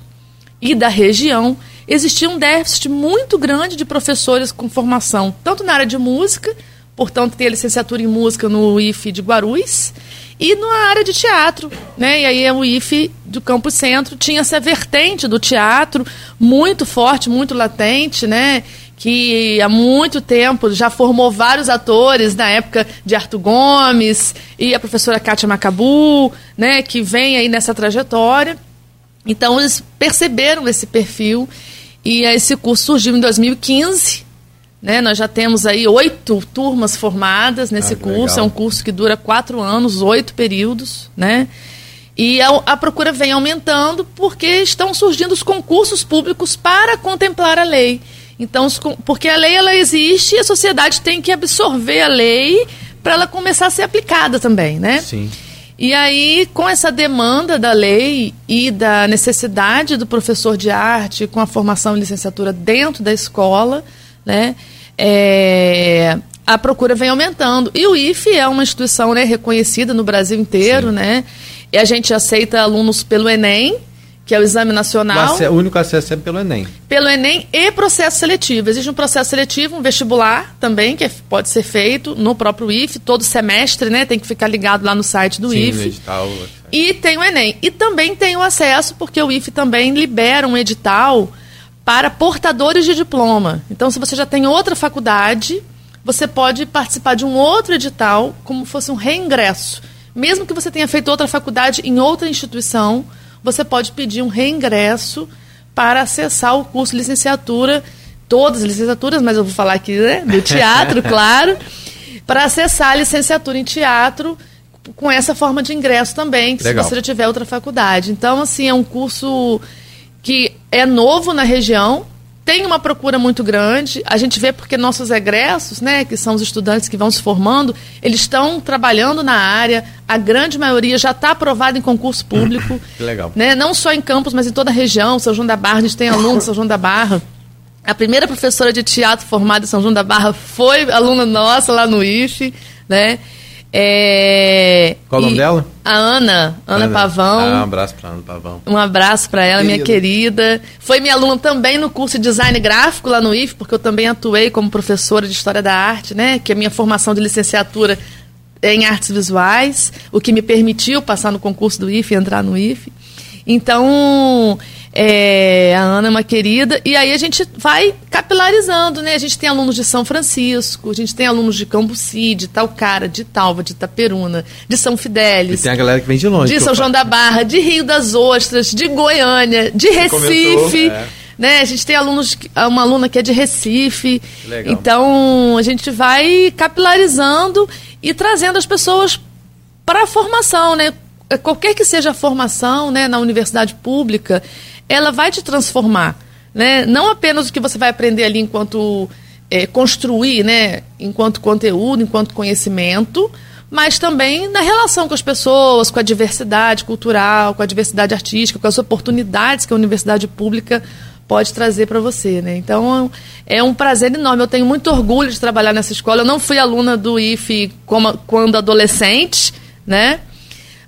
e da região existia um déficit muito grande de professores com formação, tanto na área de música, portanto, tem a licenciatura em música no IFE de Guarulhos, e na área de teatro, né? E aí o IFE do Campo Centro tinha essa vertente do teatro muito forte, muito latente, né? Que há muito tempo já formou vários atores, na época de Arthur Gomes e a professora Kátia Macabu, né? Que vem aí nessa trajetória. Então eles perceberam esse perfil e esse curso surgiu em 2015. Né? Nós já temos aí oito turmas formadas nesse Ah, curso. legal. É um curso que dura quatro anos, oito períodos, né? E a, a procura vem aumentando porque estão surgindo os concursos públicos para contemplar a lei. Então, porque a lei ela existe e a sociedade tem que absorver a lei para ela começar a ser aplicada também, né? Sim. E aí, com essa demanda da lei e da necessidade do professor de arte com a formação em licenciatura dentro da escola, né, é, a procura vem aumentando. E o IFE é uma instituição né, reconhecida no Brasil inteiro, né? E a gente aceita alunos pelo Enem, que é o Exame Nacional o único acesso é pelo Enem. pelo Enem e processo seletivo. Existe um processo seletivo, um vestibular também, que é- pode ser feito no próprio IFE, todo semestre, né? Tem que ficar ligado lá no site do Sim, IFE. edital. E tem o Enem. E também tem o acesso, porque o IFE também libera um edital para portadores de diploma. Então, se você já tem outra faculdade, você pode participar de um outro edital, como fosse um reingresso. Mesmo que você tenha feito outra faculdade em outra instituição, você pode pedir um reingresso para acessar o curso de licenciatura, todas as licenciaturas, mas eu vou falar aqui né, do (laughs) teatro, claro, para acessar a licenciatura em teatro com essa forma de ingresso também, se você já tiver outra faculdade. Então, assim, é um curso que é novo na região, tem uma procura muito grande. A gente vê porque nossos egressos, né, que são os estudantes que vão se formando, eles estão trabalhando na área. A grande maioria já está aprovada em concurso público. (coughs) Que legal. Né, não só em campos, mas em toda a região. São João da Barra, a gente tem alunos de São João da Barra. A primeira professora de teatro formada em São João da Barra foi aluna nossa lá no IFE, né? É, Qual o nome dela? A Ana, Ana Pavão. Ah, um abraço pra Ana Pavão. Um abraço para ela, minha querida. Foi minha aluna também no curso de design gráfico lá no IF, porque eu também atuei como professora de história da arte, né? Que é a minha formação de licenciatura é em artes visuais, o que me permitiu passar no concurso do IF e entrar no IF. Então, é, a Ana é uma querida. E aí a gente vai capilarizando, né? A gente tem alunos de São Francisco, a gente tem alunos de Cambuci, de Talcara, de Talva, de Itaperuna, de São E Fidélis. tem a galera que vem de longe. De São João da Barra, de Rio das Ostras, de Goiânia, de Recife. comentou, é. Né? A gente tem alunos, que- uma aluna que é de Recife. Legal. Então, a gente vai capilarizando e trazendo as pessoas para a formação, né? Qualquer que seja a formação né, na universidade pública, ela vai te transformar. Né? Não apenas o que você vai aprender ali enquanto eh, construir, né? enquanto conteúdo, enquanto conhecimento, mas também na relação com as pessoas, com a diversidade cultural, com a diversidade artística, com as oportunidades que a universidade pública pode trazer para você, né? Então é um prazer enorme. Eu tenho muito orgulho de trabalhar nessa escola. Eu não fui aluna do IFE como, quando adolescente, né?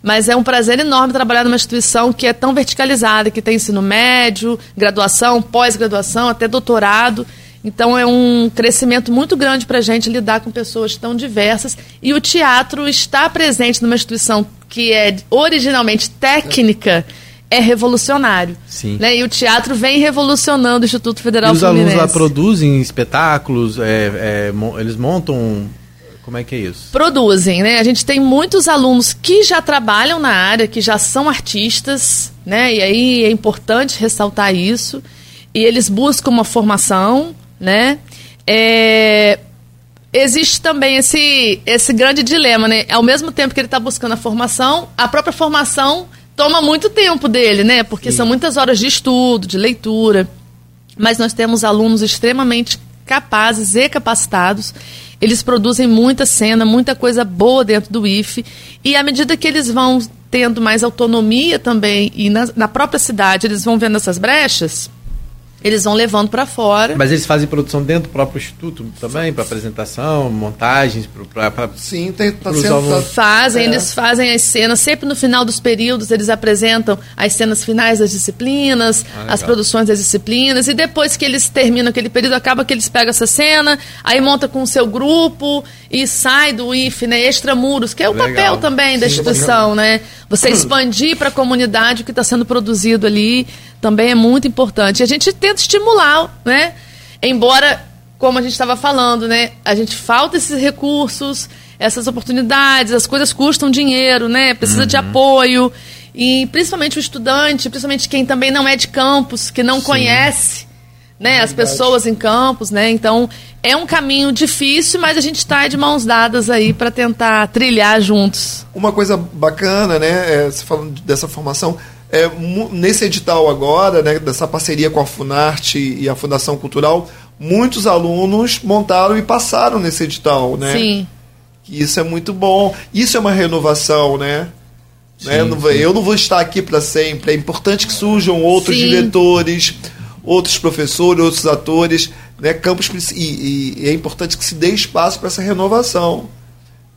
Mas é um prazer enorme trabalhar numa instituição que é tão verticalizada, que tem ensino médio, graduação, pós-graduação, até doutorado. Então é um crescimento muito grande para a gente lidar com pessoas tão diversas. E o teatro está presente numa instituição que é originalmente técnica é revolucionário. Sim. Né? E o teatro vem revolucionando o Instituto Federal e os Fluminense. alunos lá produzem espetáculos, é, é, eles montam como é que é isso? Produzem, né? A gente tem muitos alunos que já trabalham na área, que já são artistas, né? E aí é importante ressaltar isso. E eles buscam uma formação, né? É... Existe também esse, esse grande dilema, né? Ao mesmo tempo que ele está buscando a formação, a própria formação toma muito tempo dele, né? Porque Sim. são muitas horas de estudo, de leitura. Mas nós temos alunos extremamente capazes e capacitados eles produzem muita cena, muita coisa boa dentro do IFE. E à medida que eles vão tendo mais autonomia também, e na, na própria cidade eles vão vendo essas brechas, eles vão levando para fora. Mas eles fazem produção dentro do próprio instituto também, para apresentação, montagens, para sim, tem tá sendo, fazem, é. eles fazem as cenas sempre no final dos períodos eles apresentam as cenas finais das disciplinas, ah, as produções das disciplinas e depois que eles terminam aquele período acaba que eles pegam essa cena, aí monta com o seu grupo e sai do IF, né, extramuros, que é o legal. papel também da instituição, né? Você (clears throat) expandir para a comunidade o que está sendo produzido ali também é muito importante. A gente tenta estimular, né? Embora, como a gente estava falando, né? A gente falta esses recursos, essas oportunidades, as coisas custam dinheiro, né? Precisa uhum. de apoio. E principalmente o estudante, principalmente quem também não é de campus, que não Sim. conhece né, as pessoas em campos, né? Então é um caminho difícil, mas a gente está de mãos dadas aí para tentar trilhar juntos. Uma coisa bacana, né? É, você falando dessa formação, é, nesse edital agora, né, dessa parceria com a Funarte e a Fundação Cultural, muitos alunos montaram e passaram nesse edital, né? Sim. Isso é muito bom. Isso é uma renovação, né? Sim, né? Sim. Eu não vou estar aqui para sempre. É importante que surjam outros sim. diretores, outros professores, outros atores, né? Campos e, e é importante que se dê espaço para essa renovação.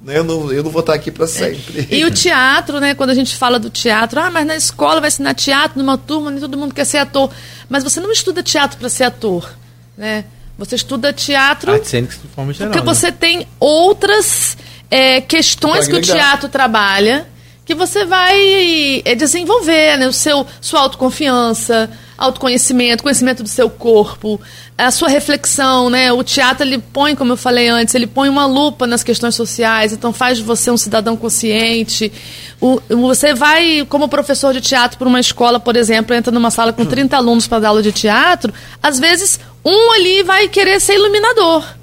Né? Eu não, eu não vou estar aqui para sempre. É. E o teatro, né? Quando a gente fala do teatro, ah, mas na escola vai ensinar teatro, numa turma, nem todo mundo quer ser ator. Mas você não estuda teatro para ser ator, né? Você estuda teatro Arte cênica de forma geral, porque né? você tem outras é, questões que o teatro trabalha que você vai é, desenvolver, né? O seu, sua autoconfiança, autoconhecimento, conhecimento do seu corpo, a sua reflexão, né? O teatro ele põe, como eu falei antes, ele põe uma lupa nas questões sociais, então faz de você um cidadão consciente. O, você vai, como professor de teatro por uma escola, por exemplo, entra numa sala com 30 alunos para dar aula de teatro, às vezes um ali vai querer ser iluminador.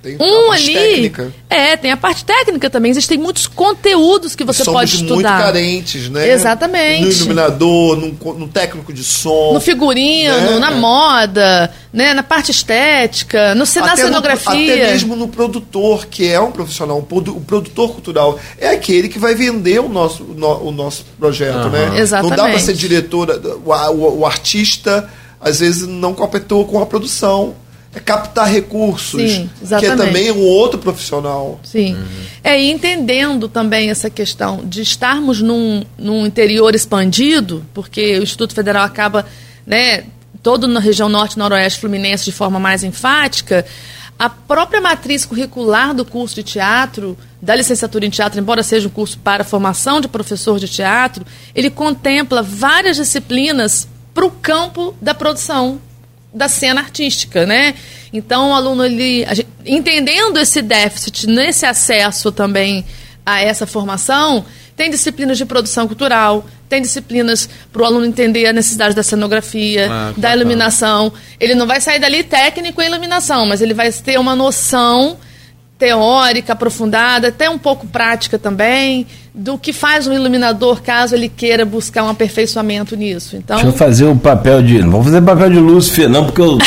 Tem um ali. Técnica. É, tem a parte técnica também. Existem muitos conteúdos que você Somos pode estudar. muito carentes, né? Exatamente. No iluminador, no, no técnico de som. No figurino, né? na moda, né? na parte estética, no, na até cenografia. No, até mesmo no produtor, que é um profissional, o produtor cultural. É aquele que vai vender o nosso, o nosso projeto, uhum. né? Exatamente. Não dá para ser diretora, o, o, o artista às vezes não competou com a produção é captar recursos, Sim, que é também um outro profissional. Sim. Uhum. É, e entendendo também essa questão de estarmos num, num interior expandido, porque o Instituto Federal acaba, né, todo na região norte e noroeste fluminense de forma mais enfática, a própria matriz curricular do curso de teatro, da licenciatura em teatro, embora seja um curso para formação de professor de teatro, ele contempla várias disciplinas para o campo da produção da cena artística, né? Então o aluno ele gente, entendendo esse déficit nesse acesso também a essa formação, tem disciplinas de produção cultural, tem disciplinas para o aluno entender a necessidade da cenografia, ah, da iluminação. Ele não vai sair dali técnico em iluminação, mas ele vai ter uma noção teórica, aprofundada, até um pouco prática também, do que faz um iluminador caso ele queira buscar um aperfeiçoamento nisso. Então... Deixa eu fazer o papel de. Não vou fazer papel de Lúcifer, não, porque eu.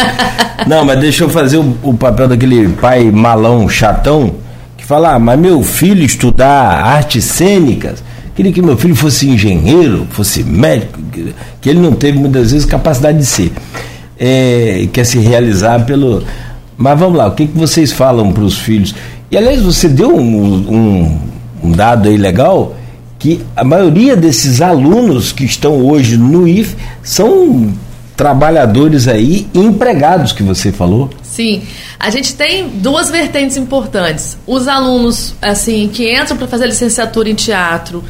(laughs) não, mas deixa eu fazer o, o, papel daquele pai malão, chatão, que fala, ah, mas meu filho estudar artes cênicas, queria que meu filho fosse engenheiro, fosse médico, que ele não teve muitas vezes capacidade de ser. É, quer se realizar pelo. Mas vamos lá, o que, que vocês falam para os filhos? E aliás, você deu um, um, um dado aí legal que a maioria desses alunos que estão hoje no IF são trabalhadores aí empregados que você falou. Sim, a gente tem duas vertentes importantes. Os alunos assim que entram para fazer licenciatura em teatro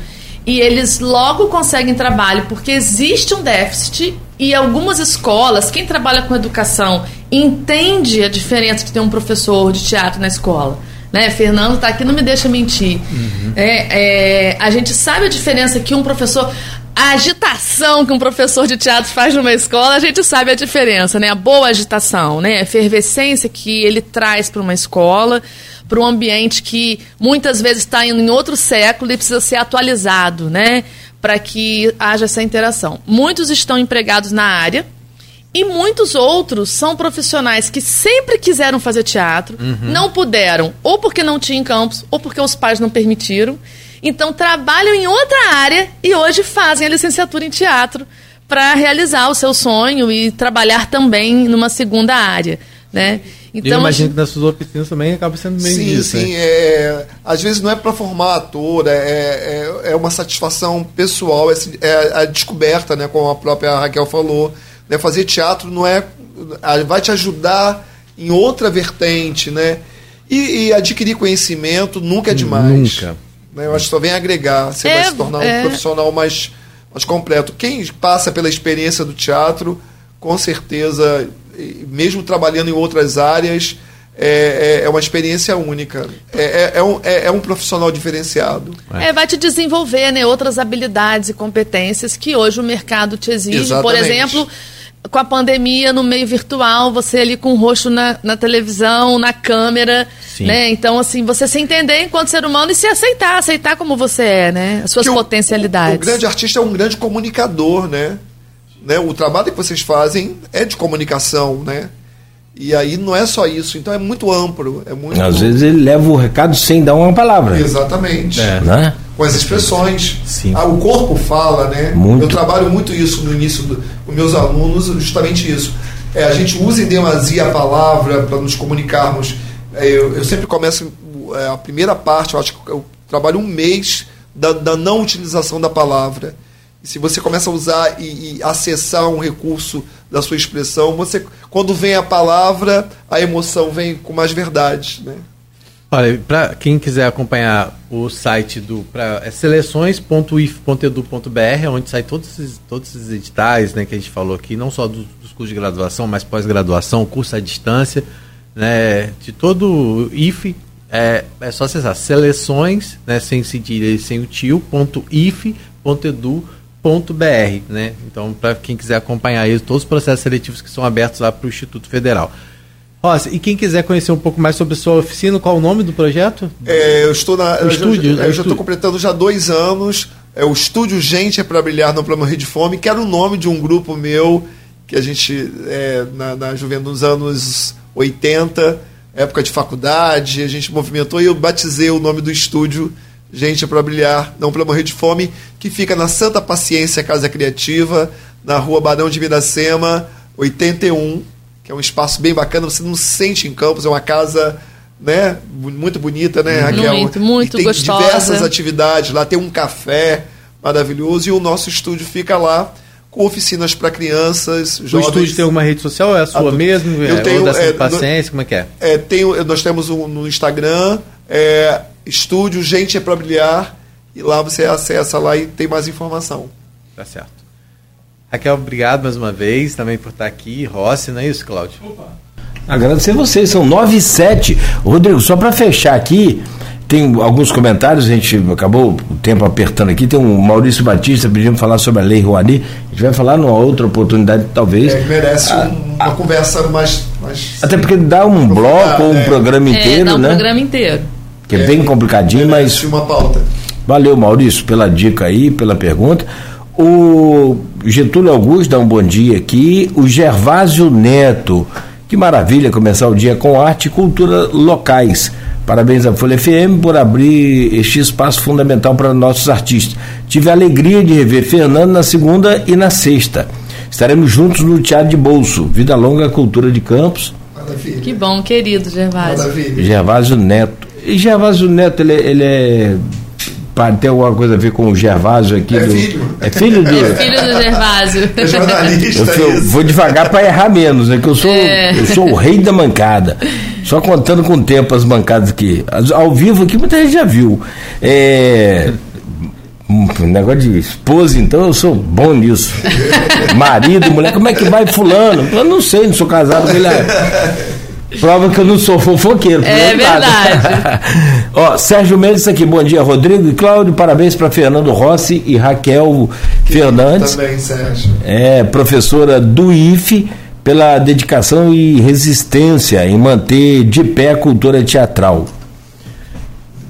e eles logo conseguem trabalho porque existe um déficit e algumas escolas, quem trabalha com educação entende a diferença de ter um professor de teatro na escola né? Fernando está aqui, não me deixa mentir. Uhum. É, é, a gente sabe a diferença que um professor. A agitação que um professor de teatro faz numa escola, a gente sabe a diferença, né? A boa agitação, né? A efervescência que ele traz para uma escola, para um ambiente que muitas vezes está indo em outro século e precisa ser atualizado, né? Para que haja essa interação. Muitos estão empregados na área, e muitos outros são profissionais que sempre quiseram fazer teatro, uhum. não puderam, ou porque não tinham campus, ou porque os pais não permitiram. Então trabalham em outra área e hoje fazem a licenciatura em teatro para realizar o seu sonho e trabalhar também numa segunda área, né? Então, eu imagino que nas suas oficinas também acaba sendo meio sim, disso. Sim, é, às vezes não é para formar ator, é, é, é, uma satisfação pessoal, é, é a descoberta, né, como a própria Raquel falou, né? Fazer teatro não é vai te ajudar em outra vertente, né? E, e adquirir conhecimento nunca é demais. Nunca. Né? Eu acho que só vem agregar. Você é, vai se tornar é... um profissional mais, mais completo. Quem passa pela experiência do teatro, com certeza, mesmo trabalhando em outras áreas, é, é, é, uma experiência única. É, é, é, um, é, é, um profissional diferenciado. É, vai te desenvolver né, outras habilidades e competências que hoje o mercado te exige. Exatamente. Por exemplo, com a pandemia no meio virtual, você ali com o rosto na, na televisão, na câmera, Sim. né? Então, assim, você se entender enquanto ser humano e se aceitar, aceitar como você é, né? As suas potencialidades. O, o, grande artista é um grande comunicador, né? né? O trabalho que vocês fazem é de comunicação, né? E aí não é só isso, então é muito amplo. É muito... Às vezes ele leva o recado sem dar uma palavra. Exatamente. É. Né? Com as expressões. Sim. Ah, o corpo fala, né? Muito. Eu trabalho muito isso no início do, com meus alunos, justamente isso. É, a gente usa em demasia a palavra para nos comunicarmos. É, eu, eu, sempre começo é, a primeira parte, eu acho que eu trabalho um mês da, da não utilização da palavra se você começa a usar e, e, acessar um recurso da sua expressão, você quando vem a palavra, a emoção vem com mais verdade, né? Olha, para quem quiser acompanhar o site do é seleções.if.edu.br, onde sai todos esses, todos esses editais né, que a gente falou aqui, não só dos, cursos de graduação, mas pós-graduação, curso à distância, né, de todo o IF, é, é só acessar seleções, né, sem cedilha sem o tio, ponto if.edu.br br né? Então, para quem quiser acompanhar isso, todos os processos seletivos que são abertos lá para o Instituto Federal. Rossi, e quem quiser conhecer um pouco mais sobre a sua oficina, qual o nome do projeto? É, eu estou na. O estúdio, eu já estou completando já dois anos. É o Estúdio Gente é para Brilhar no Plano Rede Fome, que era o nome de um grupo meu que a gente, é, na, na juventude dos anos 80, época de faculdade, a gente movimentou e eu batizei o nome do estúdio Gente é para Brilhar, Não para Morrer de Fome, que fica na Santa Paciência Casa Criativa, na rua Barão de Miracema, 81, que é um espaço bem bacana, você não se sente em Campos, é uma casa né, muito bonita, né, Raquel? Muito, muito e tem gostosa. diversas atividades, lá tem um café maravilhoso e o nosso estúdio fica lá com oficinas para crianças, jovens. O estúdio tem alguma rede social? É a sua mesmo? Eu é, tenho, ou da é, Paciência, como é que é? é tenho, nós temos um, no Instagram, é, estúdio Gente é para Brilhar, e lá você acessa lá e tem mais informação. Tá certo. Raquel, obrigado mais uma vez também por estar aqui. Rossi, não é isso, Cláudio? Opa. Agradecer vocês, são 9 e 7. Rodrigo, só para fechar aqui, tem alguns comentários, a gente acabou o tempo apertando aqui. Tem um Maurício Batista pedindo falar sobre a Lei Rouanet. A gente vai falar numa outra oportunidade, talvez. É, merece ah, um, uma ah, conversa mais, mais. Até porque dá um bloco ou um é. programa inteiro, é, dá um né? programa inteiro que é, é bem complicadinho, mas. uma pauta. Valeu, Maurício, pela dica aí, pela pergunta. O Getúlio Augusto dá um bom dia aqui. O Gervásio Neto. Que maravilha começar o dia com arte e cultura locais. Parabéns à Folha FM por abrir este espaço fundamental para nossos artistas. Tive a alegria de rever Fernando na segunda e na sexta. Estaremos juntos no Teatro de Bolso. Vida longa, cultura de Campos. Maravilha. Que bom, querido Gervásio. Maravilha. Gervásio Neto. E Gervásio Neto, ele, ele é tem alguma coisa a ver com o Gervásio aqui? É do... filho. É filho do. É filho do Gervásio. É jornalista. Eu, eu vou devagar para errar menos, né? Que eu sou, é. eu sou o rei da mancada. Só contando com o tempo as mancadas aqui. Ao vivo aqui, muita gente já viu. É. Um negócio de esposa, então eu sou bom nisso. Marido, mulher, como é que vai fulano? Eu não sei, não sou casado com ele. Prova que eu não sou fofoqueiro. É verdade. (laughs) Ó, Sérgio Mendes aqui, bom dia, Rodrigo e Cláudio. Parabéns para Fernando Rossi e Raquel que Fernandes. Também, Sérgio. É, professora do IFE, pela dedicação e resistência em manter de pé a cultura teatral.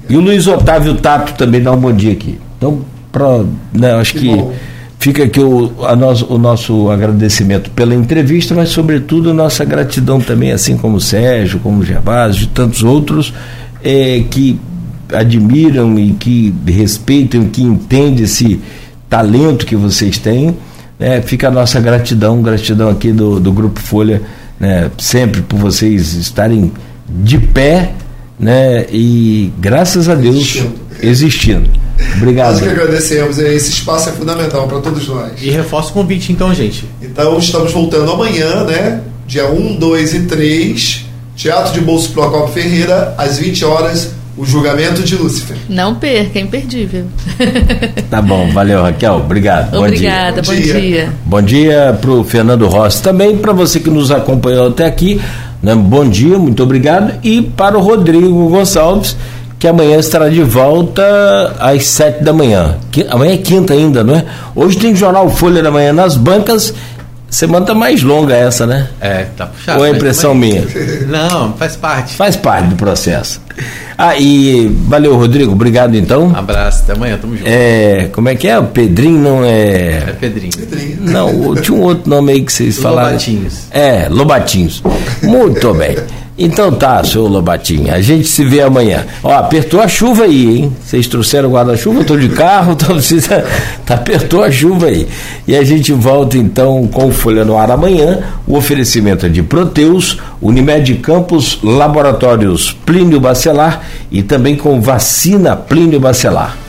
E o Luiz Otávio Tato também dá um bom dia aqui. Então, pra, né, acho que. que Fica aqui o, nosso, o nosso agradecimento pela entrevista, mas, sobretudo, a nossa gratidão também, assim como o Sérgio, como o Gervásio, e tantos outros é, que admiram e que respeitam, que entendem esse talento que vocês têm. Né? Fica a nossa gratidão, gratidão aqui do, do Grupo Folha, né? sempre por vocês estarem de pé né? e, graças a Deus, existindo. existindo. Obrigado. Nós que agradecemos. Esse espaço é fundamental para todos nós. E reforço o convite, então, gente. Então, estamos voltando amanhã, né? Dia 1, 2 e 3. Teatro de Bolso Procopio Ferreira, às 20 horas, o julgamento de Lúcifer. Não perca, é imperdível. (laughs) Tá bom, valeu Raquel, obrigado. Obrigada, bom dia. Bom dia, bom dia para o Fernando Rossi também, para você que nos acompanhou até aqui, né? bom dia, muito obrigado. E para o Rodrigo Gonçalves, que amanhã estará de volta às sete da manhã. Amanhã é quinta ainda, não é? Hoje tem jornal Folha da Manhã nas bancas. Semana tá mais longa essa, né? É, tá puxado. Ou é impressão minha? (laughs) Não, faz parte. Faz parte do processo. Ah, e valeu, Rodrigo. Obrigado então. Um abraço, até amanhã, tamo junto. É, como é que é? O Pedrinho não é. É Pedrinho. Pedrinho. Não, tinha um outro nome aí que vocês falaram. Lobatinhos. É, Lobatinhos. Muito bem. Então tá, senhor Lobatinho, a gente se vê amanhã. Ó, apertou a chuva aí, hein? Vocês trouxeram guarda-chuva, tô de carro, (laughs) tô precisa, tá, apertou a chuva aí. E a gente volta então com Folha no Ar amanhã. O oferecimento é de Proteus, Unimed Campos, Laboratórios Plínio Bacelar e também com vacina Plínio Bacelar.